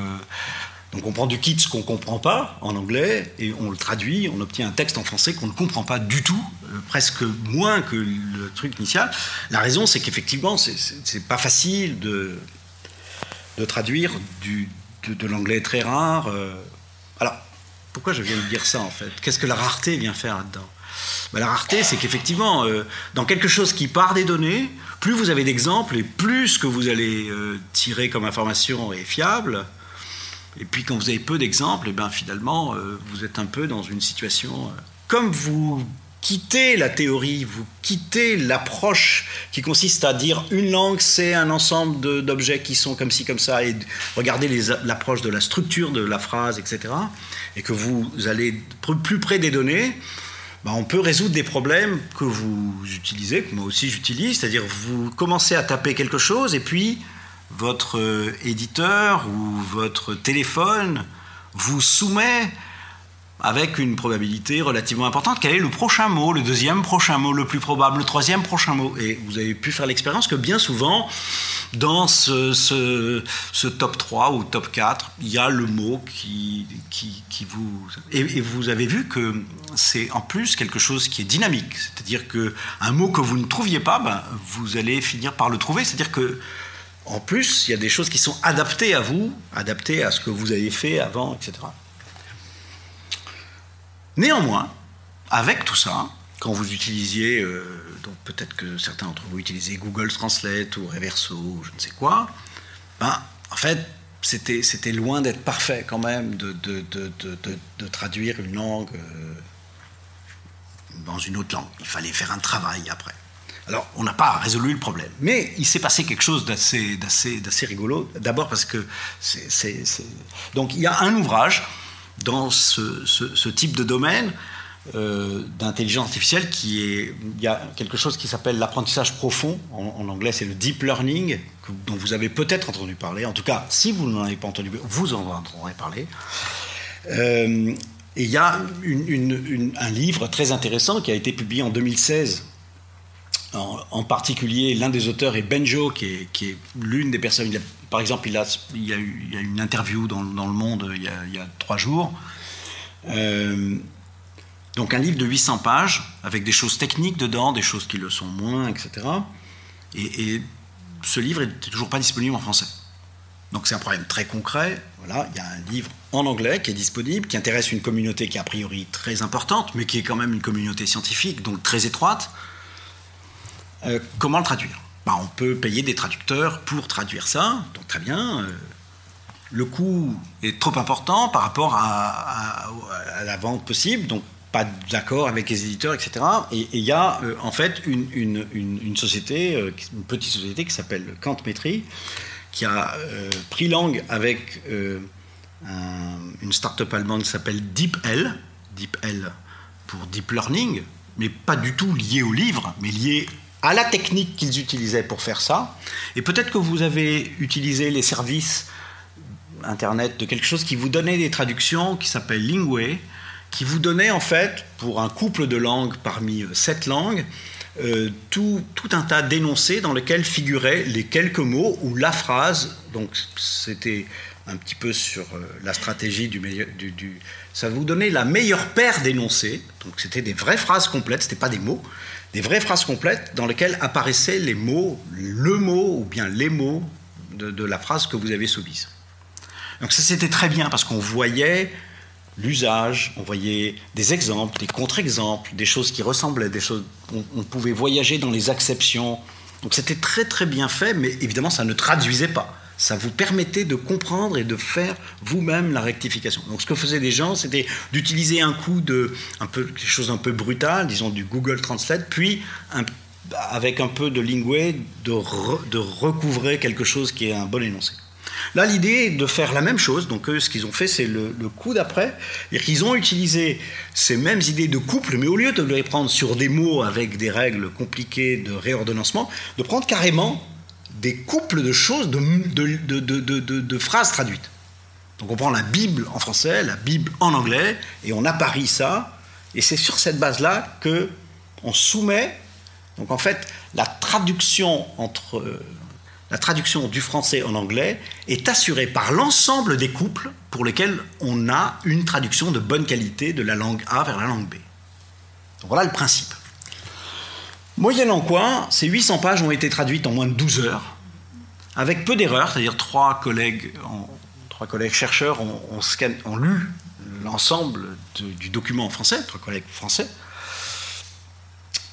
donc on prend du kit ce qu'on comprend pas en anglais et on le traduit, on obtient un texte en français qu'on ne comprend pas du tout, presque moins que le truc initial. La raison, c'est qu'effectivement, c'est pas facile de de traduire du, de, l'anglais très rare. Euh. Alors, pourquoi je viens de dire ça en fait? Qu'est-ce que la rareté vient faire là-dedans? Ben, La rareté, c'est qu'effectivement, euh, dans quelque chose qui part des données, plus vous avez d'exemples et plus que vous allez euh, tirer comme information est fiable. Et puis quand vous avez peu d'exemples, et eh ben finalement, vous êtes un peu dans une situation... comme vous quittez la théorie, vous quittez l'approche qui consiste à dire une langue, c'est un ensemble d'objets qui sont comme ci, comme ça, et regardez l'approche de la structure de la phrase, etc., et que vous allez plus près des données, bah, on peut résoudre des problèmes que vous utilisez, que moi aussi j'utilise, c'est-à-dire vous commencez à taper quelque chose, et puis votre euh, éditeur ou votre téléphone vous soumet avec une probabilité relativement importante. Quel est le prochain mot, le deuxième prochain mot, le plus probable, le troisième prochain mot? Et vous avez pu faire l'expérience que bien souvent, dans ce, top 3 ou top 4, il y a le mot qui, vous... Et, vous avez vu que c'est en plus quelque chose qui est dynamique. C'est-à-dire qu'un mot que vous ne trouviez pas, ben, vous allez finir par le trouver. C'est-à-dire que en plus, il y a des choses qui sont adaptées à vous, adaptées à ce que vous avez fait avant, etc. Néanmoins, avec tout ça, quand vous utilisiez, euh, donc peut-être que certains d'entre vous utilisaient Google Translate ou Reverso ou je ne sais quoi, ben, en fait, c'était, c'était loin d'être parfait quand même de, de, de, de traduire une langue euh, dans une autre langue. Il fallait faire un travail après. Alors, on n'a pas résolu le problème. Mais il s'est passé quelque chose d'assez, d'assez, d'assez rigolo. D'abord parce que c'est, c'est, c'est... Donc, il y a un ouvrage dans ce, type de domaine euh, d'intelligence artificielle il y a quelque chose qui s'appelle l'apprentissage profond, en, anglais c'est le deep learning, dont vous avez peut-être entendu parler, en tout cas si vous n'en avez pas entendu, vous en entendrez parler. Euh, et il y a un livre très intéressant qui a été publié en 2016 en, particulier, l'un des auteurs est Benjo, qui est, qui est l'une des personnes. Par exemple, il, y a eu, une interview dans, Le Monde il y, a, il y, a, trois jours. Euh, donc, un livre de 800 pages, avec des choses techniques dedans, des choses qui le sont moins, etc. Et, ce livre n'est toujours pas disponible en français. Donc, c'est un problème très concret. Voilà, il y a un livre en anglais qui est disponible, qui intéresse une communauté qui est a priori très importante, mais qui est quand même une communauté scientifique, donc très étroite. Euh, comment le traduire? Bah, On peut payer des traducteurs pour traduire ça, donc très bien. Euh, le coût est trop important par rapport à, la vente possible, donc pas d'accord avec les éditeurs, etc. Et il y a euh, en fait une, société, euh, une petite société qui s'appelle Quantmetry, qui a pris langue avec une start-up allemande qui s'appelle DeepL, DeepL pour Deep Learning, mais pas du tout lié au livre, mais lié à la technique qu'ils utilisaient pour faire ça. Et peut-être que vous avez utilisé les services Internet de quelque chose qui vous donnait des traductions qui s'appelle Lingway, qui vous donnait en fait, pour un couple de langues parmi euh, sept langues, euh, tout, tout, un tas d'énoncés dans lesquels figuraient les quelques mots ou la phrase. Donc c'était un petit peu sur euh, la stratégie du, du, Ça vous donnait la meilleure paire d'énoncés. Donc c'était des vraies phrases complètes, c'était pas des mots des vraies phrases complètes dans lesquelles apparaissaient les mots, le mot ou bien les mots de, la phrase que vous avez soumise. Donc ça c'était très bien parce qu'on voyait l'usage, on voyait des exemples, des contre-exemples, des choses qui ressemblaient, des choses, on, pouvait voyager dans les acceptions. Donc c'était très très bien fait, mais évidemment ça ne traduisait pas ça vous permettait de comprendre et de faire vous-même la rectification. Donc ce que faisaient des gens, c'était d'utiliser un coup de un quelque chose un peu brutal, disons du Google Translate, puis avec un peu de Lingway, de, de, recouvrer quelque chose qui est un bon énoncé. Là, l'idée est de faire la même chose. Donc, ce qu'ils ont fait, c'est le, coup d'après. Qu'ils ont utilisé ces mêmes idées de couple, mais au lieu de les prendre sur des mots avec des règles compliquées de réordonnancement, de prendre carrément des couples de choses, de, phrases traduites. Donc on prend la Bible en français, la Bible en anglais, et on apparie ça, et c'est sur cette base-là que on soumet. Donc en fait, la traduction entre euh, la traduction du français en anglais est assurée par l'ensemble des couples pour lesquels on a une traduction de bonne qualité de la langue A vers la langue B. Donc voilà le principe. Moyennant quoi, ces 800 pages ont été traduites en moins de 12 heures, avec peu d'erreurs, c'est-à-dire trois collègues, trois collègues chercheurs ont, lu l'ensemble du document en français, trois collègues français,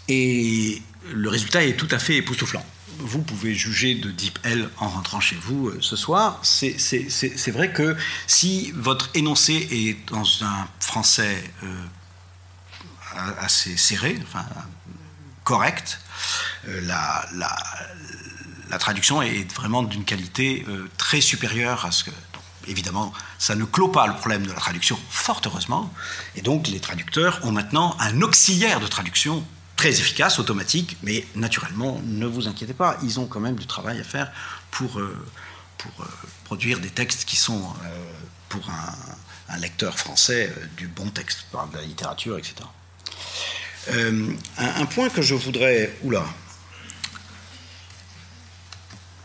et le résultat est tout à fait époustouflant. Vous pouvez juger de DeepL en rentrant chez vous euh, ce soir. C'est vrai que si votre énoncé est dans un français euh, assez serré, enfin correcte. Euh, la, traduction est vraiment d'une qualité euh, très supérieure à ce que... évidemment, ça ne clôt pas le problème de la traduction, fort heureusement. Et donc, les traducteurs ont maintenant un auxiliaire de traduction très efficace, automatique, mais naturellement, ne vous inquiétez pas, ils ont quand même du travail à faire pour, euh, pour produire des textes qui sont, pour un, un, lecteur français, du bon texte, par de la littérature, etc. Euh, un, point que je voudrais. Oula.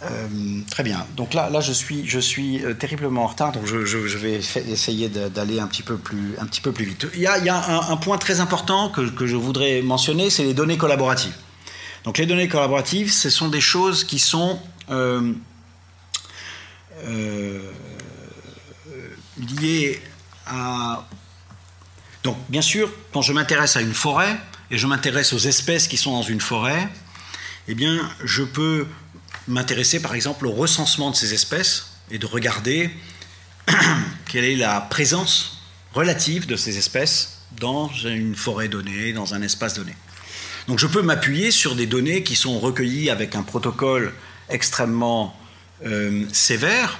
Euh, très bien. Donc là, là je suis, je suis euh, terriblement en retard, donc je, vais essayer d'aller un, petit peu plus, un petit peu plus vite. Il y a, il y a un, point très important que, que je voudrais mentionner, c'est les données collaboratives. Donc les données collaboratives, ce sont des choses qui sont liées à donc, bien sûr, quand je m'intéresse à une forêt et je m'intéresse aux espèces qui sont dans une forêt, eh bien, je peux m'intéresser par exemple au recensement de ces espèces et de regarder quelle est la présence relative de ces espèces dans une forêt donnée, dans un espace donné. Donc je peux m'appuyer sur des données qui sont recueillies avec un protocole extrêmement euh, sévère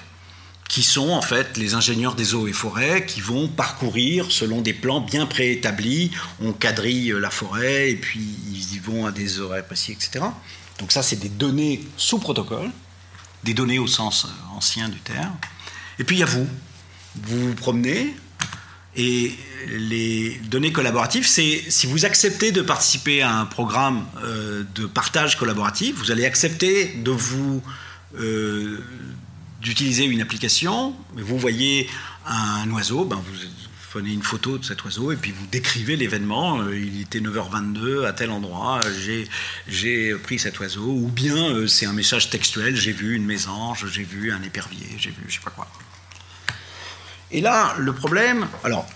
qui sont en fait les ingénieurs des eaux et forêts qui vont parcourir selon des plans bien préétablis. On quadrille la forêt et puis ils y vont à des horaires précis, etc. Donc ça, c'est des données sous protocole, des données au sens euh, ancien du terme. Et puis il y a vous. Vous vous promenez et les données collaboratives, c'est si vous acceptez de participer à un programme euh, de partage collaboratif, vous allez accepter de vous euh, d'utiliser une application, vous voyez un oiseau, ben vous prenez une photo de cet oiseau et puis vous décrivez l'événement. Euh, il était 9h22 à tel endroit, j'ai pris cet oiseau. Ou bien euh, c'est un message textuel, j'ai vu une mésange, j'ai vu un épervier, j'ai vu je sais pas quoi. Et là, le problème, alors,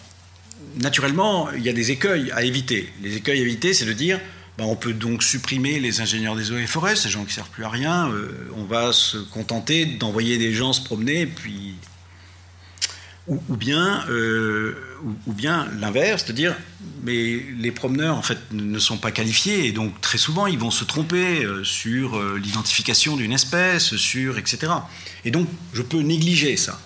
naturellement, il y a des écueils à éviter. Les écueils à éviter, c'est de dire, bah, on peut donc supprimer les ingénieurs des eaux et forêts, ces gens qui ne servent plus à rien. Euh, on va se contenter d'envoyer des gens se promener, puis ou, bien, euh, ou, bien l'inverse, c'est-à-dire, mais les promeneurs en fait ne sont pas qualifiés et donc très souvent ils vont se tromper euh, sur euh, l'identification d'une espèce, sur etc. Et donc je peux négliger ça.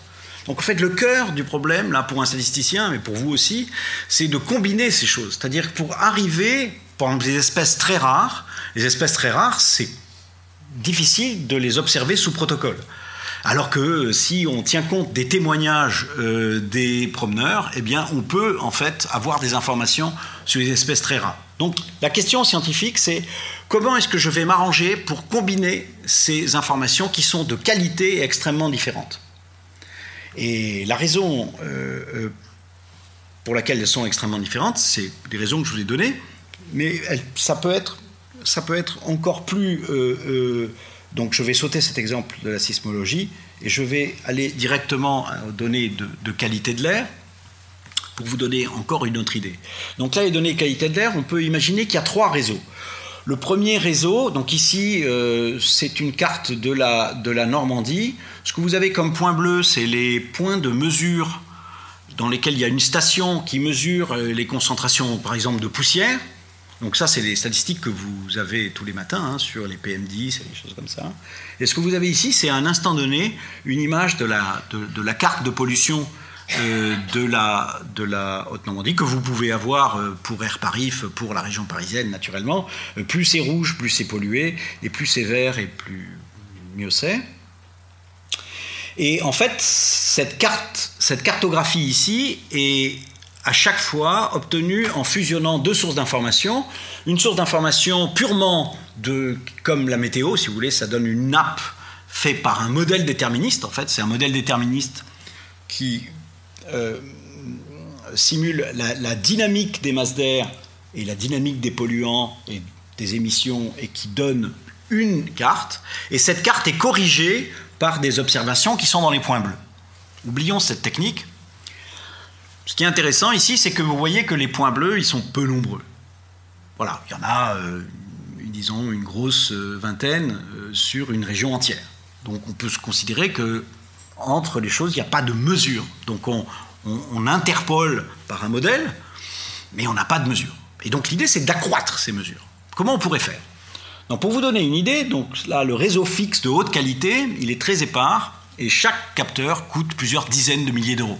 Donc en fait le cœur du problème là pour un statisticien, mais pour vous aussi, c'est de combiner ces choses, c'est-à-dire pour arriver, par exemple des espèces très rares, les espèces très rares, c'est difficile de les observer sous protocole. Alors que euh, si on tient compte des témoignages euh, des promeneurs, eh on peut en fait avoir des informations sur les espèces très rares. Donc, la question scientifique, c'est comment est-ce que je vais m'arranger pour combiner ces informations qui sont de qualité extrêmement différentes? Et la raison euh, pour laquelle elles sont extrêmement différentes, c'est des raisons que je vous ai données, mais ça peut être encore plus donc je vais sauter cet exemple de la sismologie et je vais aller directement aux données de, qualité de l'air pour vous donner encore une autre idée. Donc là, les données qualité de l'air, on peut imaginer qu'il y a trois réseaux. Le premier réseau, donc ici, euh, c'est une carte de la, de la Normandie. Ce que vous avez comme point bleu, c'est les points de mesure dans lesquels il y a une station qui mesure euh, les concentrations, par exemple, de poussière. Donc ça, c'est les statistiques que vous avez tous les matins hein, sur les PM10 et des choses comme ça. Et ce que vous avez ici, c'est à un instant donné une image de la, de, la carte de pollution euh, de, la, de la Haute-Normandie que vous pouvez avoir euh, pour Air Paris, pour la région parisienne naturellement. Euh, plus c'est rouge, plus c'est pollué, et plus c'est vert, et plus mieux c'est. Et en fait, cette carte, cette cartographie ici est à chaque fois obtenu en fusionnant deux sources d'information. Une source d'information purement de, comme la météo, si vous voulez, ça donne une nappe faite par un modèle déterministe. En fait, c'est un modèle déterministe qui euh, simule la, dynamique des masses d'air et la dynamique des polluants et des émissions et qui donne une carte. Et cette carte est corrigée par des observations qui sont dans les points bleus. Oublions cette technique ce qui est intéressant ici, c'est que vous voyez que les points bleus, ils sont peu nombreux. Voilà, il y en a, euh, disons, une grosse euh, vingtaine euh, sur une région entière. Donc on peut se considérer que entre les choses, il n'y a pas de mesure. Donc on, interpole par un modèle, mais on n'a pas de mesure. Et donc l'idée, c'est d'accroître ces mesures. Comment on pourrait faire? Pour vous donner une idée, le réseau fixe de haute qualité, il est très épars, et chaque capteur coûte plusieurs dizaines de milliers d'euros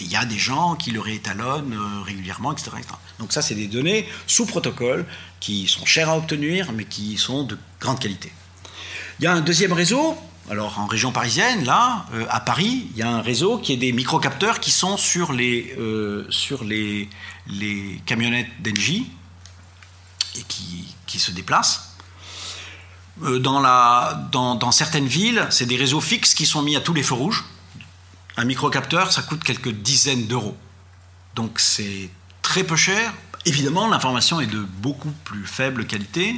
il y a des gens qui le réétalonnent euh, régulièrement, etc., Donc ça, c'est des données sous protocole qui sont chères à obtenir, mais qui sont de grande qualité. Il y a un deuxième réseau. Alors en région parisienne, là, euh, à Paris, il y a un réseau qui est des microcapteurs qui sont sur les, euh, sur les, camionnettes d'Engie et qui, qui, se déplacent. Dans, la, dans certaines villes, c'est des réseaux fixes qui sont mis à tous les feux rouges un microcapteur, ça coûte quelques dizaines d'euros. Donc c'est très peu cher. Évidemment, l'information est de beaucoup plus faible qualité.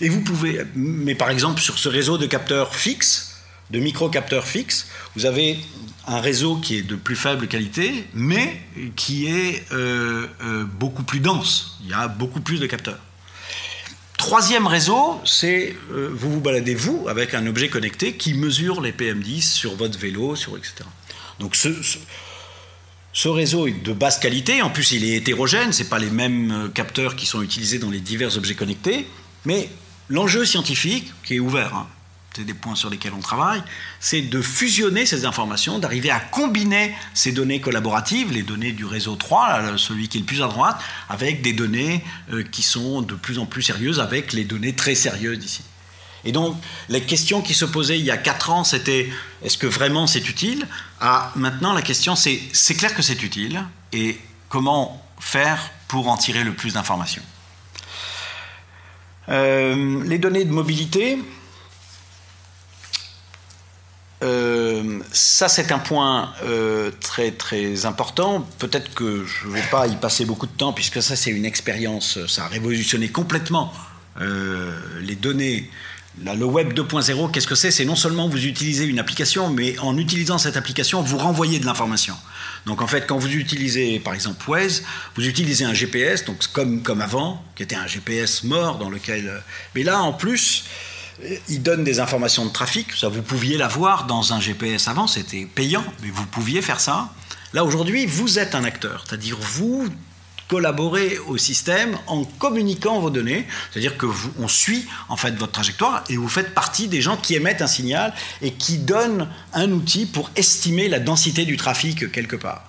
Et vous pouvez, mais par exemple sur ce réseau de capteurs fixes, de microcapteurs fixes, vous avez un réseau qui est de plus faible qualité, mais qui est euh, euh, beaucoup plus dense. Il y a beaucoup plus de capteurs. Troisième réseau, c'est euh, vous vous baladez vous avec un objet connecté qui mesure les PM10 sur votre vélo, sur etc. Donc ce, réseau est de basse qualité, en plus il est hétérogène, ce pas les mêmes euh, capteurs qui sont utilisés dans les divers objets connectés, mais l'enjeu scientifique, qui est ouvert, hein, c'est des points sur lesquels on travaille, c'est de fusionner ces informations, d'arriver à combiner ces données collaboratives, les données du réseau 3, celui qui est le plus à droite, avec des données euh, qui sont de plus en plus sérieuses, avec les données très sérieuses d'ici. Et donc, la question qui se posait il y a 4 ans, c'était est-ce que vraiment c'est utile? Ah, Maintenant, la question c'est c'est clair que c'est utile, et comment faire pour en tirer le plus d'informations? Euh, Les données de mobilité, euh, ça, c'est un point euh, très très important. Peut-être que je ne vais pas y passer beaucoup de temps, puisque ça, c'est une expérience, ça a révolutionné complètement les données le web 2.0, qu'est-ce que c'est? C'est non seulement vous utilisez une application, mais en utilisant cette application, vous renvoyez de l'information. Donc en fait, quand vous utilisez par exemple Waze, vous utilisez un GPS, donc comme, comme avant, qui était un GPS mort dans lequel... Mais là, en plus, il donne des informations de trafic. Ça, vous pouviez l'avoir dans un GPS avant, c'était payant, mais vous pouviez faire ça. Là, aujourd'hui, vous êtes un acteur, c'est-à-dire vous collaborer au système en communiquant vos données, c'est-à-dire que vous, on suit en fait votre trajectoire et vous faites partie des gens qui émettent un signal et qui donnent un outil pour estimer la densité du trafic quelque part.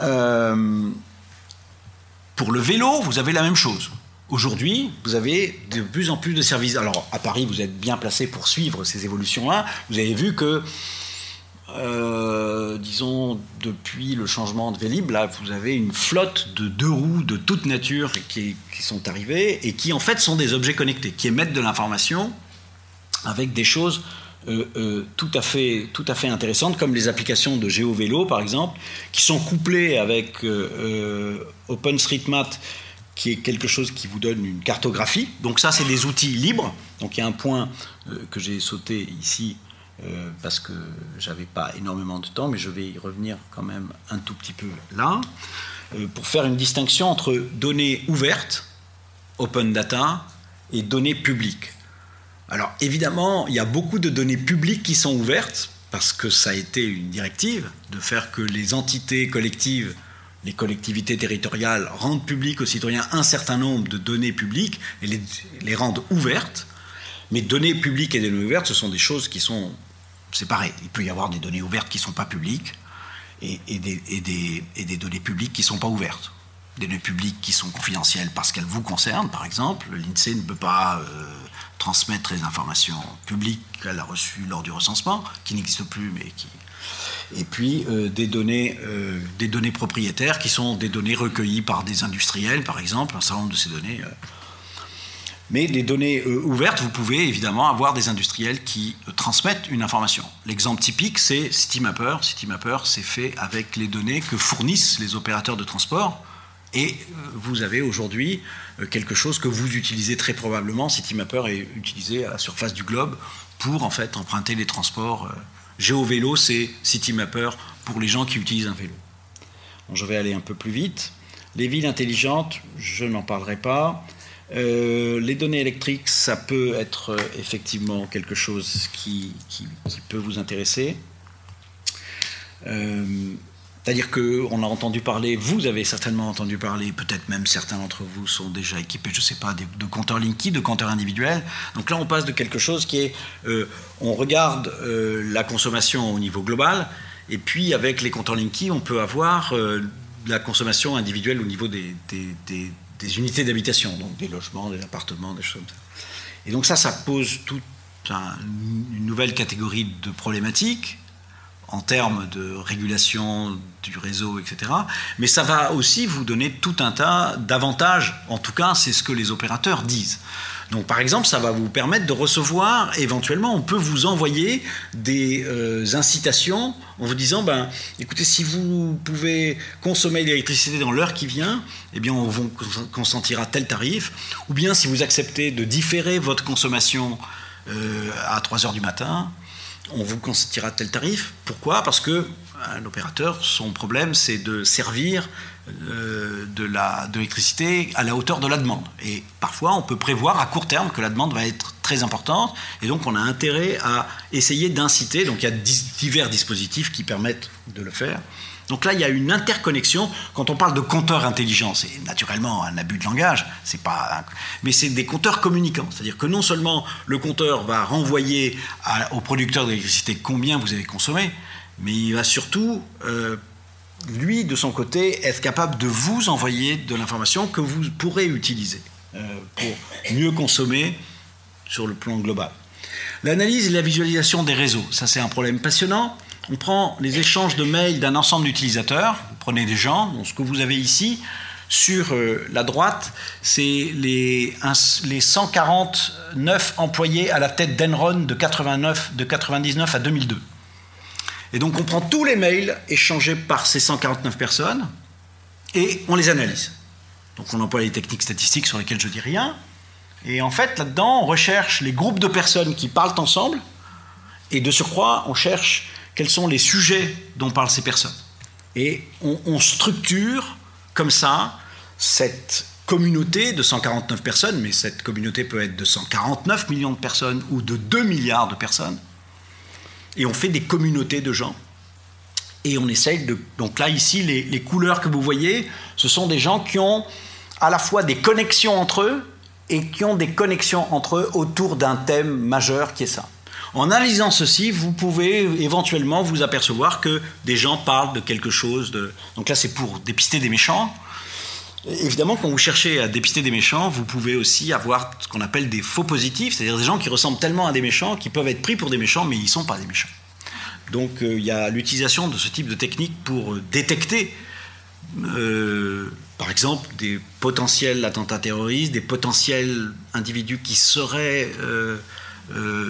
Euh, pour le vélo, vous avez la même chose. Aujourd'hui, vous avez de plus en plus de services. Alors, à Paris, vous êtes bien placé pour suivre ces évolutions-là. Vous avez vu que euh, disons, depuis le changement de Vélib, là, vous avez une flotte de deux roues de toute nature qui, sont arrivées et qui, en fait, sont des objets connectés, qui émettent de l'information avec des choses euh, euh, tout, à fait, tout à fait intéressantes, comme les applications de GeoVélo, par exemple, qui sont couplées avec OpenStreetMap, qui est quelque chose qui vous donne une cartographie. Donc ça, c'est des outils libres. Donc il y a un point que j'ai sauté ici euh, parce que j'avais pas énormément de temps, mais je vais y revenir quand même un tout petit peu là, euh, pour faire une distinction entre données ouvertes, open data, et données publiques. Alors évidemment, il y a beaucoup de données publiques qui sont ouvertes, parce que ça a été une directive de faire que les entités collectives, les collectivités territoriales rendent public aux citoyens un certain nombre de données publiques et les rendent ouvertes. Mais données publiques et données ouvertes, ce sont des choses qui sont c'est pareil. Il peut y avoir des données ouvertes qui ne sont pas publiques et, des, données publiques qui ne sont pas ouvertes. Des données publiques qui sont confidentielles parce qu'elles vous concernent, par exemple. L'INSEE ne peut pas euh, transmettre les informations publiques qu'elle a reçues lors du recensement, qui n'existent plus, mais qui. Et puis euh, des, données, euh, des données propriétaires qui sont des données recueillies par des industriels, par exemple. Un certain nombre de ces données mais des données euh, ouvertes, vous pouvez évidemment avoir des industriels qui euh, transmettent une information. L'exemple typique, c'est CityMapper. CityMapper, c'est fait avec les données que fournissent les opérateurs de transport. Et euh, vous avez aujourd'hui quelque chose que vous utilisez très probablement. CityMapper est utilisé à la surface du globe pour en fait emprunter les transports. GeoVélo, c'est CityMapper pour les gens qui utilisent un vélo. je vais aller un peu plus vite. Les villes intelligentes, je n'en parlerai pas. Euh, les données électriques, ça peut être euh, effectivement quelque chose qui, peut vous intéresser. Euh, c'est-à-dire qu'on a entendu parler, vous avez certainement entendu parler, peut-être même certains d'entre vous sont déjà équipés, je ne sais pas, de, compteurs Linky, de compteurs individuels. Donc là, on passe de quelque chose qui est, on regarde la consommation au niveau global, et puis avec les compteurs Linky, on peut avoir la consommation individuelle au niveau des, des unités d'habitation, donc des logements, des appartements, des choses comme ça. Et donc ça, ça pose toute une nouvelle catégorie de problématiques en termes de régulation du réseau, etc. Mais ça va aussi vous donner tout un tas d'avantages. En tout cas, c'est ce que les opérateurs disent. Donc par exemple, ça va vous permettre de recevoir, éventuellement, on peut vous envoyer des euh, incitations en vous disant, ben, écoutez, si vous pouvez consommer l'électricité dans l'heure qui vient, eh bien, on vous consentira tel tarif. Ou bien si vous acceptez de différer votre consommation euh, à 3 heures du matin, on vous consentira tel tarif. Pourquoi? Parce que un opérateur, son problème, c'est de servir euh, de l'électricité à la hauteur de la demande. Et parfois, on peut prévoir à court terme que la demande va être très importante, et donc on a intérêt à essayer d'inciter. Donc il y a divers dispositifs qui permettent de le faire. Donc là, il y a une interconnexion. Quand on parle de compteurs intelligents, c'est naturellement un abus de langage, c'est pas, mais c'est des compteurs communicants. C'est-à-dire que non seulement le compteur va renvoyer au producteur d'électricité combien vous avez consommé, mais il va surtout euh, lui, de son côté, être capable de vous envoyer de l'information que vous pourrez utiliser euh, pour mieux consommer sur le plan global. L'analyse et la visualisation des réseaux, ça c'est un problème passionnant. On prend les échanges de mails d'un ensemble d'utilisateurs, vous prenez des gens, ce que vous avez ici, sur euh, la droite, c'est les, les 149 employés à la tête d'Enron de, 89, de 99 à 2002. Et donc on prend tous les mails échangés par ces 149 personnes et on les analyse. Donc on emploie les techniques statistiques sur lesquelles je dis rien. Et en fait, là-dedans, on recherche les groupes de personnes qui parlent ensemble. Et de surcroît, on cherche quels sont les sujets dont parlent ces personnes. Et on, on structure comme ça cette communauté de 149 personnes, mais cette communauté peut être de 149 millions de personnes ou de 2 milliards de personnes. Et on fait des communautés de gens. Et on essaye de... Donc là, ici, les, couleurs que vous voyez, ce sont des gens qui ont à la fois des connexions entre eux et qui ont des connexions entre eux autour d'un thème majeur qui est ça. En analysant ceci, vous pouvez éventuellement vous apercevoir que des gens parlent de quelque chose. De... Donc là, c'est pour dépister des méchants. Évidemment, quand vous cherchez à dépister des méchants, vous pouvez aussi avoir ce qu'on appelle des faux positifs, c'est-à-dire des gens qui ressemblent tellement à des méchants qu'ils peuvent être pris pour des méchants, mais ils ne sont pas des méchants. Donc euh, il y a l'utilisation de ce type de technique pour euh, détecter, euh, par exemple, des potentiels attentats terroristes, des potentiels individus qui seraient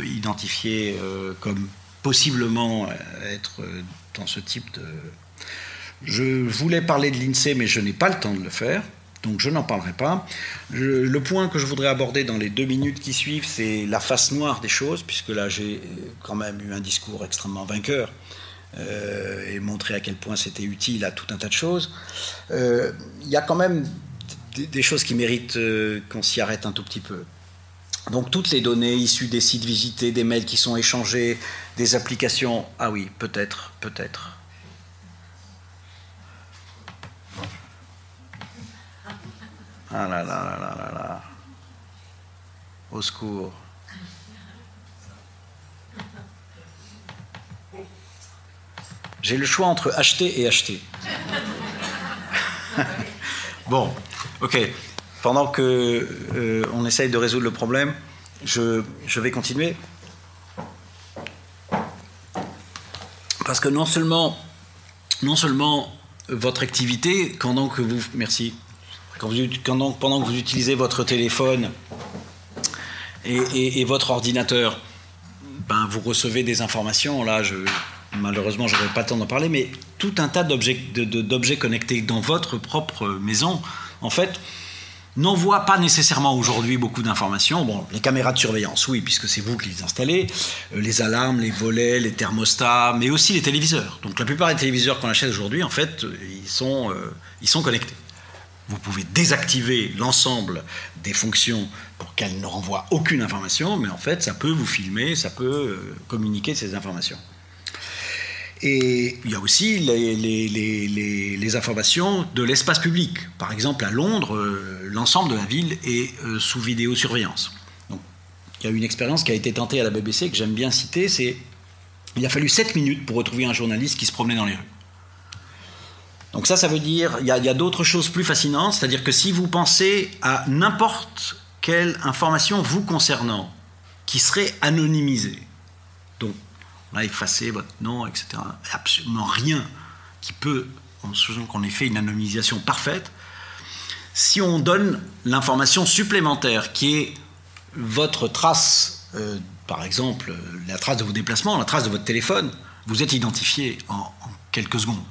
identifiés comme possiblement être dans ce type de je voulais parler de l'INSEE, mais je n'ai pas le temps de le faire, donc je n'en parlerai pas. le point que je voudrais aborder dans les deux minutes qui suivent, c'est la face noire des choses, puisque là j'ai quand même eu un discours extrêmement vainqueur. Euh, et montré à quel point c'était utile à tout un tas de choses. Euh, il y a quand même des, choses qui méritent euh, qu'on s'y arrête un tout petit peu. Donc toutes les données issues des sites visités, des mails qui sont échangés, des applications, ah oui, peut-être, peut-être. Ah là là là là là là. Au secours. J'ai le choix entre acheter et acheter. bon, ok. Pendant que euh, on essaye de résoudre le problème, je, vais continuer. Parce que non seulement, non seulement votre activité, pendant que vous, merci, pendant que vous utilisez votre téléphone et, votre ordinateur, ben, vous recevez des informations. Là, malheureusement, je n'aurai pas le temps d'en parler, mais tout un tas d'objets connectés dans votre propre maison, en fait, n'envoient pas nécessairement aujourd'hui beaucoup d'informations. Bon, les caméras de surveillance, oui, puisque c'est vous qui les installez, euh, les alarmes, les volets, les thermostats, mais aussi les téléviseurs. Donc la plupart des téléviseurs qu'on achète aujourd'hui, en fait, sont, euh, ils sont connectés. Vous pouvez désactiver l'ensemble des fonctions pour qu'elles ne renvoient aucune information, mais en fait, ça peut vous filmer, ça peut euh, communiquer ces informations. Et il y a aussi les, informations de l'espace public. Par exemple, à Londres, euh, l'ensemble de la ville est euh, sous vidéosurveillance. Donc, il y a une expérience qui a été tentée à la BBC que j'aime bien citer, c'est il a fallu 7 minutes pour retrouver un journaliste qui se promenait dans les rues. Donc ça, ça veut dire, il y a, d'autres choses plus fascinantes, c'est-à-dire que si vous pensez à n'importe quelle information vous concernant qui serait anonymisée, donc on a effacé votre nom, etc., absolument rien qui peut, en supposant qu'on ait fait une anonymisation parfaite, si on donne l'information supplémentaire qui est votre trace, euh, par exemple la trace de vos déplacements, la trace de votre téléphone, vous êtes identifié en quelques secondes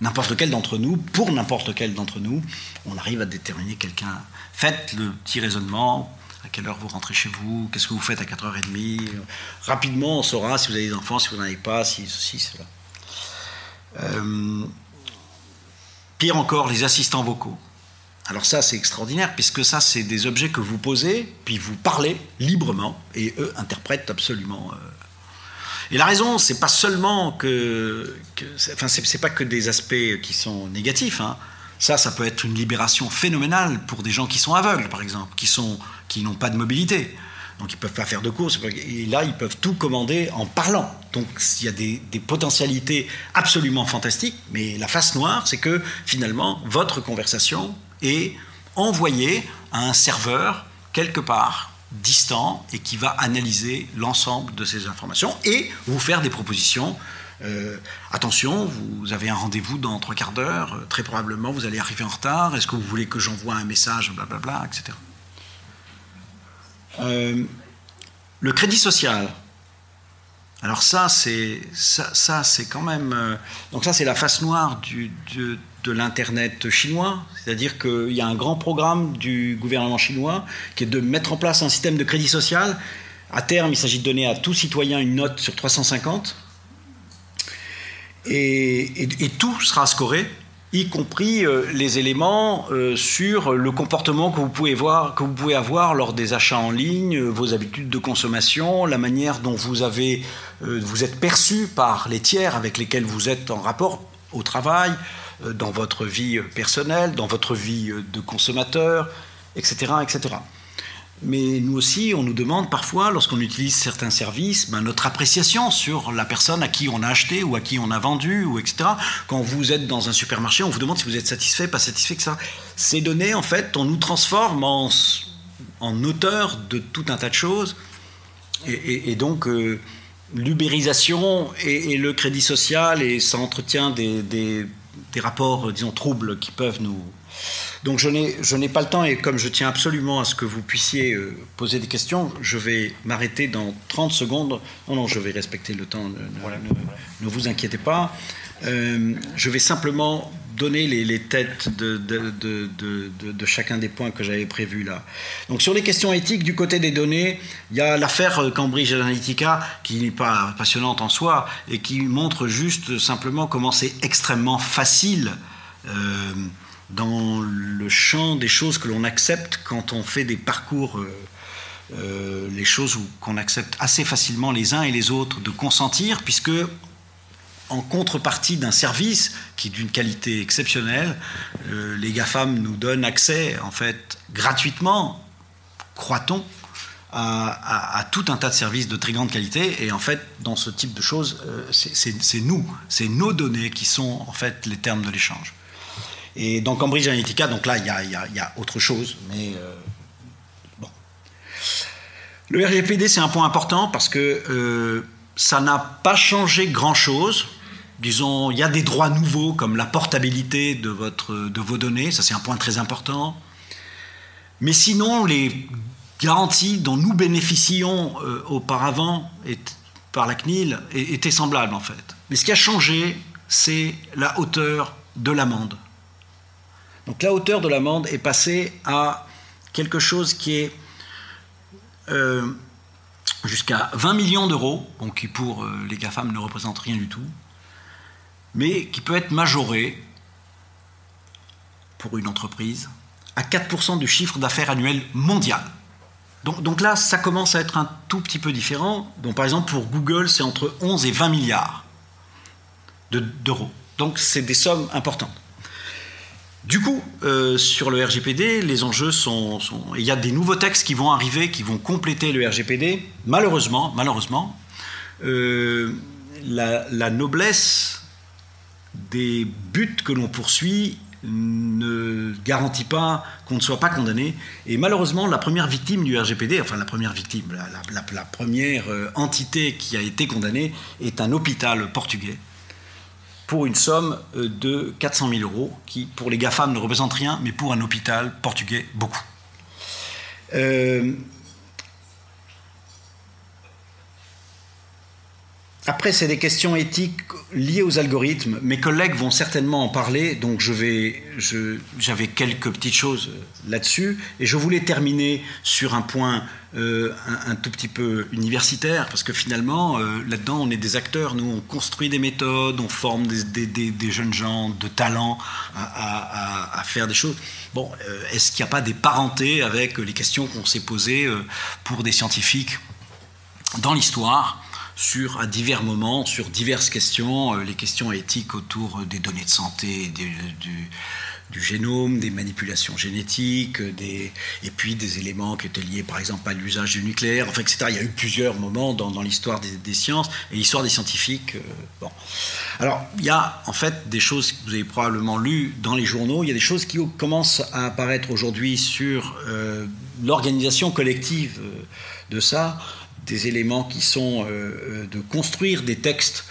n'importe lequel d'entre nous, pour n'importe lequel d'entre nous, on arrive à déterminer quelqu'un. Faites le petit raisonnement, à quelle heure vous rentrez chez vous, qu'est-ce que vous faites à 4h30. Rapidement, on saura si vous avez des enfants, si vous n'en avez pas, si ceci, cela. Euh, pire encore, les assistants vocaux. Alors ça, c'est extraordinaire, puisque ça, c'est des objets que vous posez, puis vous parlez librement, et eux interprètent absolument euh, et la raison, c'est pas seulement que, enfin, c'est pas que des aspects qui sont négatifs. Hein. Ça, ça peut être une libération phénoménale pour des gens qui sont aveugles, par exemple, qui sont, qui n'ont pas de mobilité. Donc ils peuvent pas faire de courses. Et là, ils peuvent tout commander en parlant. Donc il y a des, des potentialités absolument fantastiques. Mais la face noire, c'est que finalement, votre conversation est envoyée à un serveur quelque part distant et qui va analyser l'ensemble de ces informations et vous faire des propositions. Euh, attention, vous avez un rendez-vous dans trois quarts d'heure, euh, très probablement vous allez arriver en retard, est-ce que vous voulez que j'envoie un message, blablabla, etc. Euh, le crédit social. Alors ça, c'est ça, c'est quand même. donc ça, c'est la face noire de, l'Internet chinois, c'est-à-dire qu'il y a un grand programme du gouvernement chinois qui est de mettre en place un système de crédit social. À terme, il s'agit de donner à tout citoyen une note sur 350. Et, tout sera scoré, y compris les éléments sur le comportement que vous, pouvez voir, que vous pouvez avoir lors des achats en ligne, vos habitudes de consommation, la manière dont vous, avez, vous êtes perçu par les tiers avec lesquels vous êtes en rapport au travail, dans votre vie personnelle, dans votre vie de consommateur, etc. Mais nous aussi, on nous demande parfois, lorsqu'on utilise certains services, ben, notre appréciation sur la personne à qui on a acheté ou à qui on a vendu, ou etc. Quand vous êtes dans un supermarché, on vous demande si vous êtes satisfait, pas satisfait, etc. Ces données, en fait, on nous transforme en, en auteur de tout un tas de choses. Et, donc, euh, l'ubérisation et, le crédit social, et ça entretient des rapports, disons, troubles qui peuvent nous, donc je n'ai pas le temps et comme je tiens absolument à ce que vous puissiez euh, poser des questions, je vais m'arrêter dans 30 secondes. Non, non, je vais respecter le temps, ne, vous inquiétez pas. Euh, je vais simplement donner les, têtes de, de, chacun des points que j'avais prévus là. Donc sur les questions éthiques, du côté des données, il y a l'affaire Cambridge Analytica qui n'est pas passionnante en soi et qui montre juste simplement comment c'est extrêmement facile. Euh, dans le champ des choses que l'on accepte quand on fait des parcours, euh, euh, les choses qu'on accepte assez facilement les uns et les autres de consentir, puisque en contrepartie d'un service qui est d'une qualité exceptionnelle, euh, les GAFAM nous donnent accès, en fait, gratuitement, croit-on, à, à, tout un tas de services de très grande qualité. Et en fait, dans ce type de choses, c'est nous, c'est nos données qui sont en fait les termes de l'échange. Et dans Cambridge Analytica, donc là, il y a, autre chose, mais euh, bon. Le RGPD, c'est un point important parce que euh, ça n'a pas changé grand-chose. Disons, il y a des droits nouveaux comme la portabilité de, votre, de vos données, ça c'est un point très important. Mais sinon, les garanties dont nous bénéficions euh, auparavant par la CNIL étaient semblables en fait. Mais ce qui a changé, c'est la hauteur de l'amende. Donc la hauteur de l'amende est passée à quelque chose qui est euh, jusqu'à 20 millions d'euros, qui pour euh, les GAFAM ne représente rien du tout, mais qui peut être majoré pour une entreprise à 4% du chiffre d'affaires annuel mondial. Donc, là, ça commence à être un tout petit peu différent. Par exemple, pour Google, c'est entre 11 et 20 milliards d'euros. donc c'est des sommes importantes. Du coup, euh, sur le RGPD, les enjeux sont, Il y a des nouveaux textes qui vont arriver, qui vont compléter le RGPD. Malheureusement, malheureusement, euh, la, noblesse des buts que l'on poursuit ne garantit pas qu'on ne soit pas condamné. Et malheureusement, la première victime du RGPD, enfin la première victime, la première euh, entité qui a été condamnée est un hôpital portugais pour une somme euh, de 400 000 euros, qui pour les GAFAM ne représente rien, mais pour un hôpital portugais, beaucoup. Euh, Après, c'est des questions éthiques liées aux algorithmes. Mes collègues vont certainement en parler, donc j'avais quelques petites choses là-dessus. Et je voulais terminer sur un point euh, un, tout petit peu universitaire, parce que finalement, euh, là-dedans, on est des acteurs. Nous, on construit des méthodes, on forme des, jeunes gens de talent à, faire des choses. Bon, euh, est-ce qu'il n'y a pas des parentés avec les questions qu'on s'est posées pour des scientifiques dans l'histoire sur, à divers moments, sur diverses questions, euh, les questions éthiques autour des données de santé, du, génome, des manipulations génétiques, et puis des éléments qui étaient liés par exemple à l'usage du nucléaire, enfin, etc. Il y a eu plusieurs moments dans, l'histoire des, sciences et l'histoire des scientifiques. Euh, bon. Alors, il y a en fait des choses que vous avez probablement lues dans les journaux, il y a des choses qui commencent à apparaître aujourd'hui sur euh, l'organisation collective de ça des éléments qui sont euh, euh, de construire des textes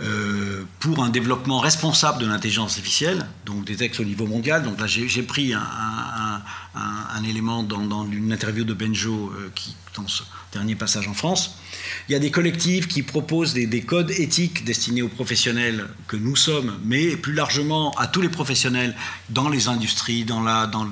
euh, pour un développement responsable de l'intelligence artificielle, donc des textes au niveau mondial. Donc là, j'ai pris un, élément dans, une interview de Benjo qui, dans ce dernier passage en France. Il y a des collectifs qui proposent des, codes éthiques destinés aux professionnels que nous sommes, mais plus largement à tous les professionnels dans les industries, dans, la, dans,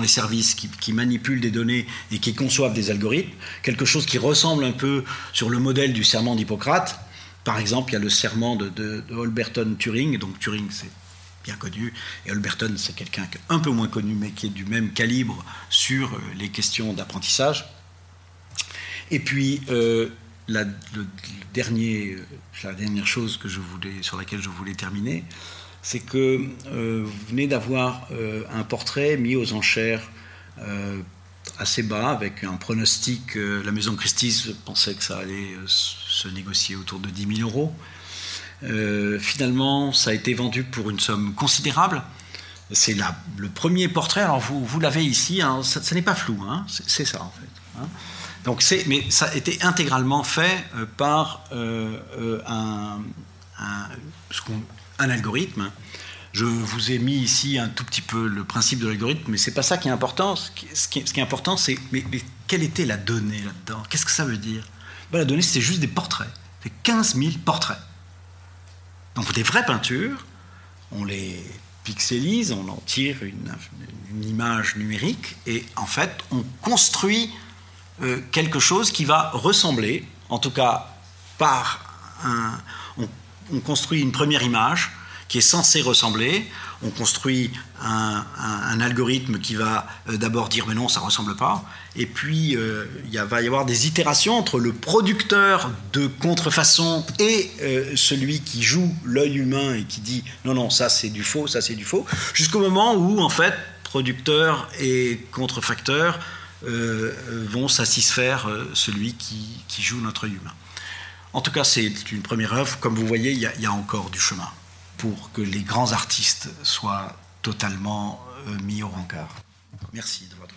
les services qui, manipulent des données et qui conçoivent des algorithmes. Quelque chose qui ressemble un peu sur le modèle du serment d'Hippocrate. Par exemple, il y a le serment de, Holberton Turing. Donc Turing, c'est bien connu. Et Alberton, c'est quelqu'un un peu moins connu, mais qui est du même calibre sur les questions d'apprentissage. Et puis, la, le dernier, la dernière chose que je voulais, sur laquelle je voulais terminer, c'est que vous venez d'avoir un portrait mis aux enchères assez bas, avec un pronostic. Euh, la maison Christie's pensait que ça allait euh, se négocier autour de 10 000 euros. Euh, finalement, ça a été vendu pour une somme considérable. C'est le premier portrait. Alors, vous, vous l'avez ici, hein, ça, n'est pas flou, hein, c'est ça en fait. Hein. Donc, mais ça a été intégralement fait par un, un, algorithme je vous ai mis ici un tout petit peu le principe de l'algorithme, mais c'est pas ça qui est important. Ce qui, est, important, c'est mais, quelle était la donnée là-dedans? Qu'est-ce que ça veut dire? Ben, La donnée, c'est juste des portraits. C'est 15 000 portraits. Donc des vraies peintures, on les pixelise, on en tire une, image numérique, et en fait, on construit euh, quelque chose qui va ressembler, en tout cas par un... on construit une première image qui est censé ressembler. On construit un, algorithme qui va euh, d'abord dire mais non, ça ne ressemble pas. Et puis euh, il va y avoir des itérations entre le producteur de contrefaçon et euh, celui qui joue l'œil humain et qui dit non, non, ça c'est du faux, ça c'est du faux, jusqu'au moment où en fait producteur et contrefacteur vont satisfaire celui qui, joue notre œil humain. En tout cas, c'est une première œuvre. Comme vous voyez, il y, a encore du chemin pour que les grands artistes soient totalement euh, mis au rencard. Merci de votre.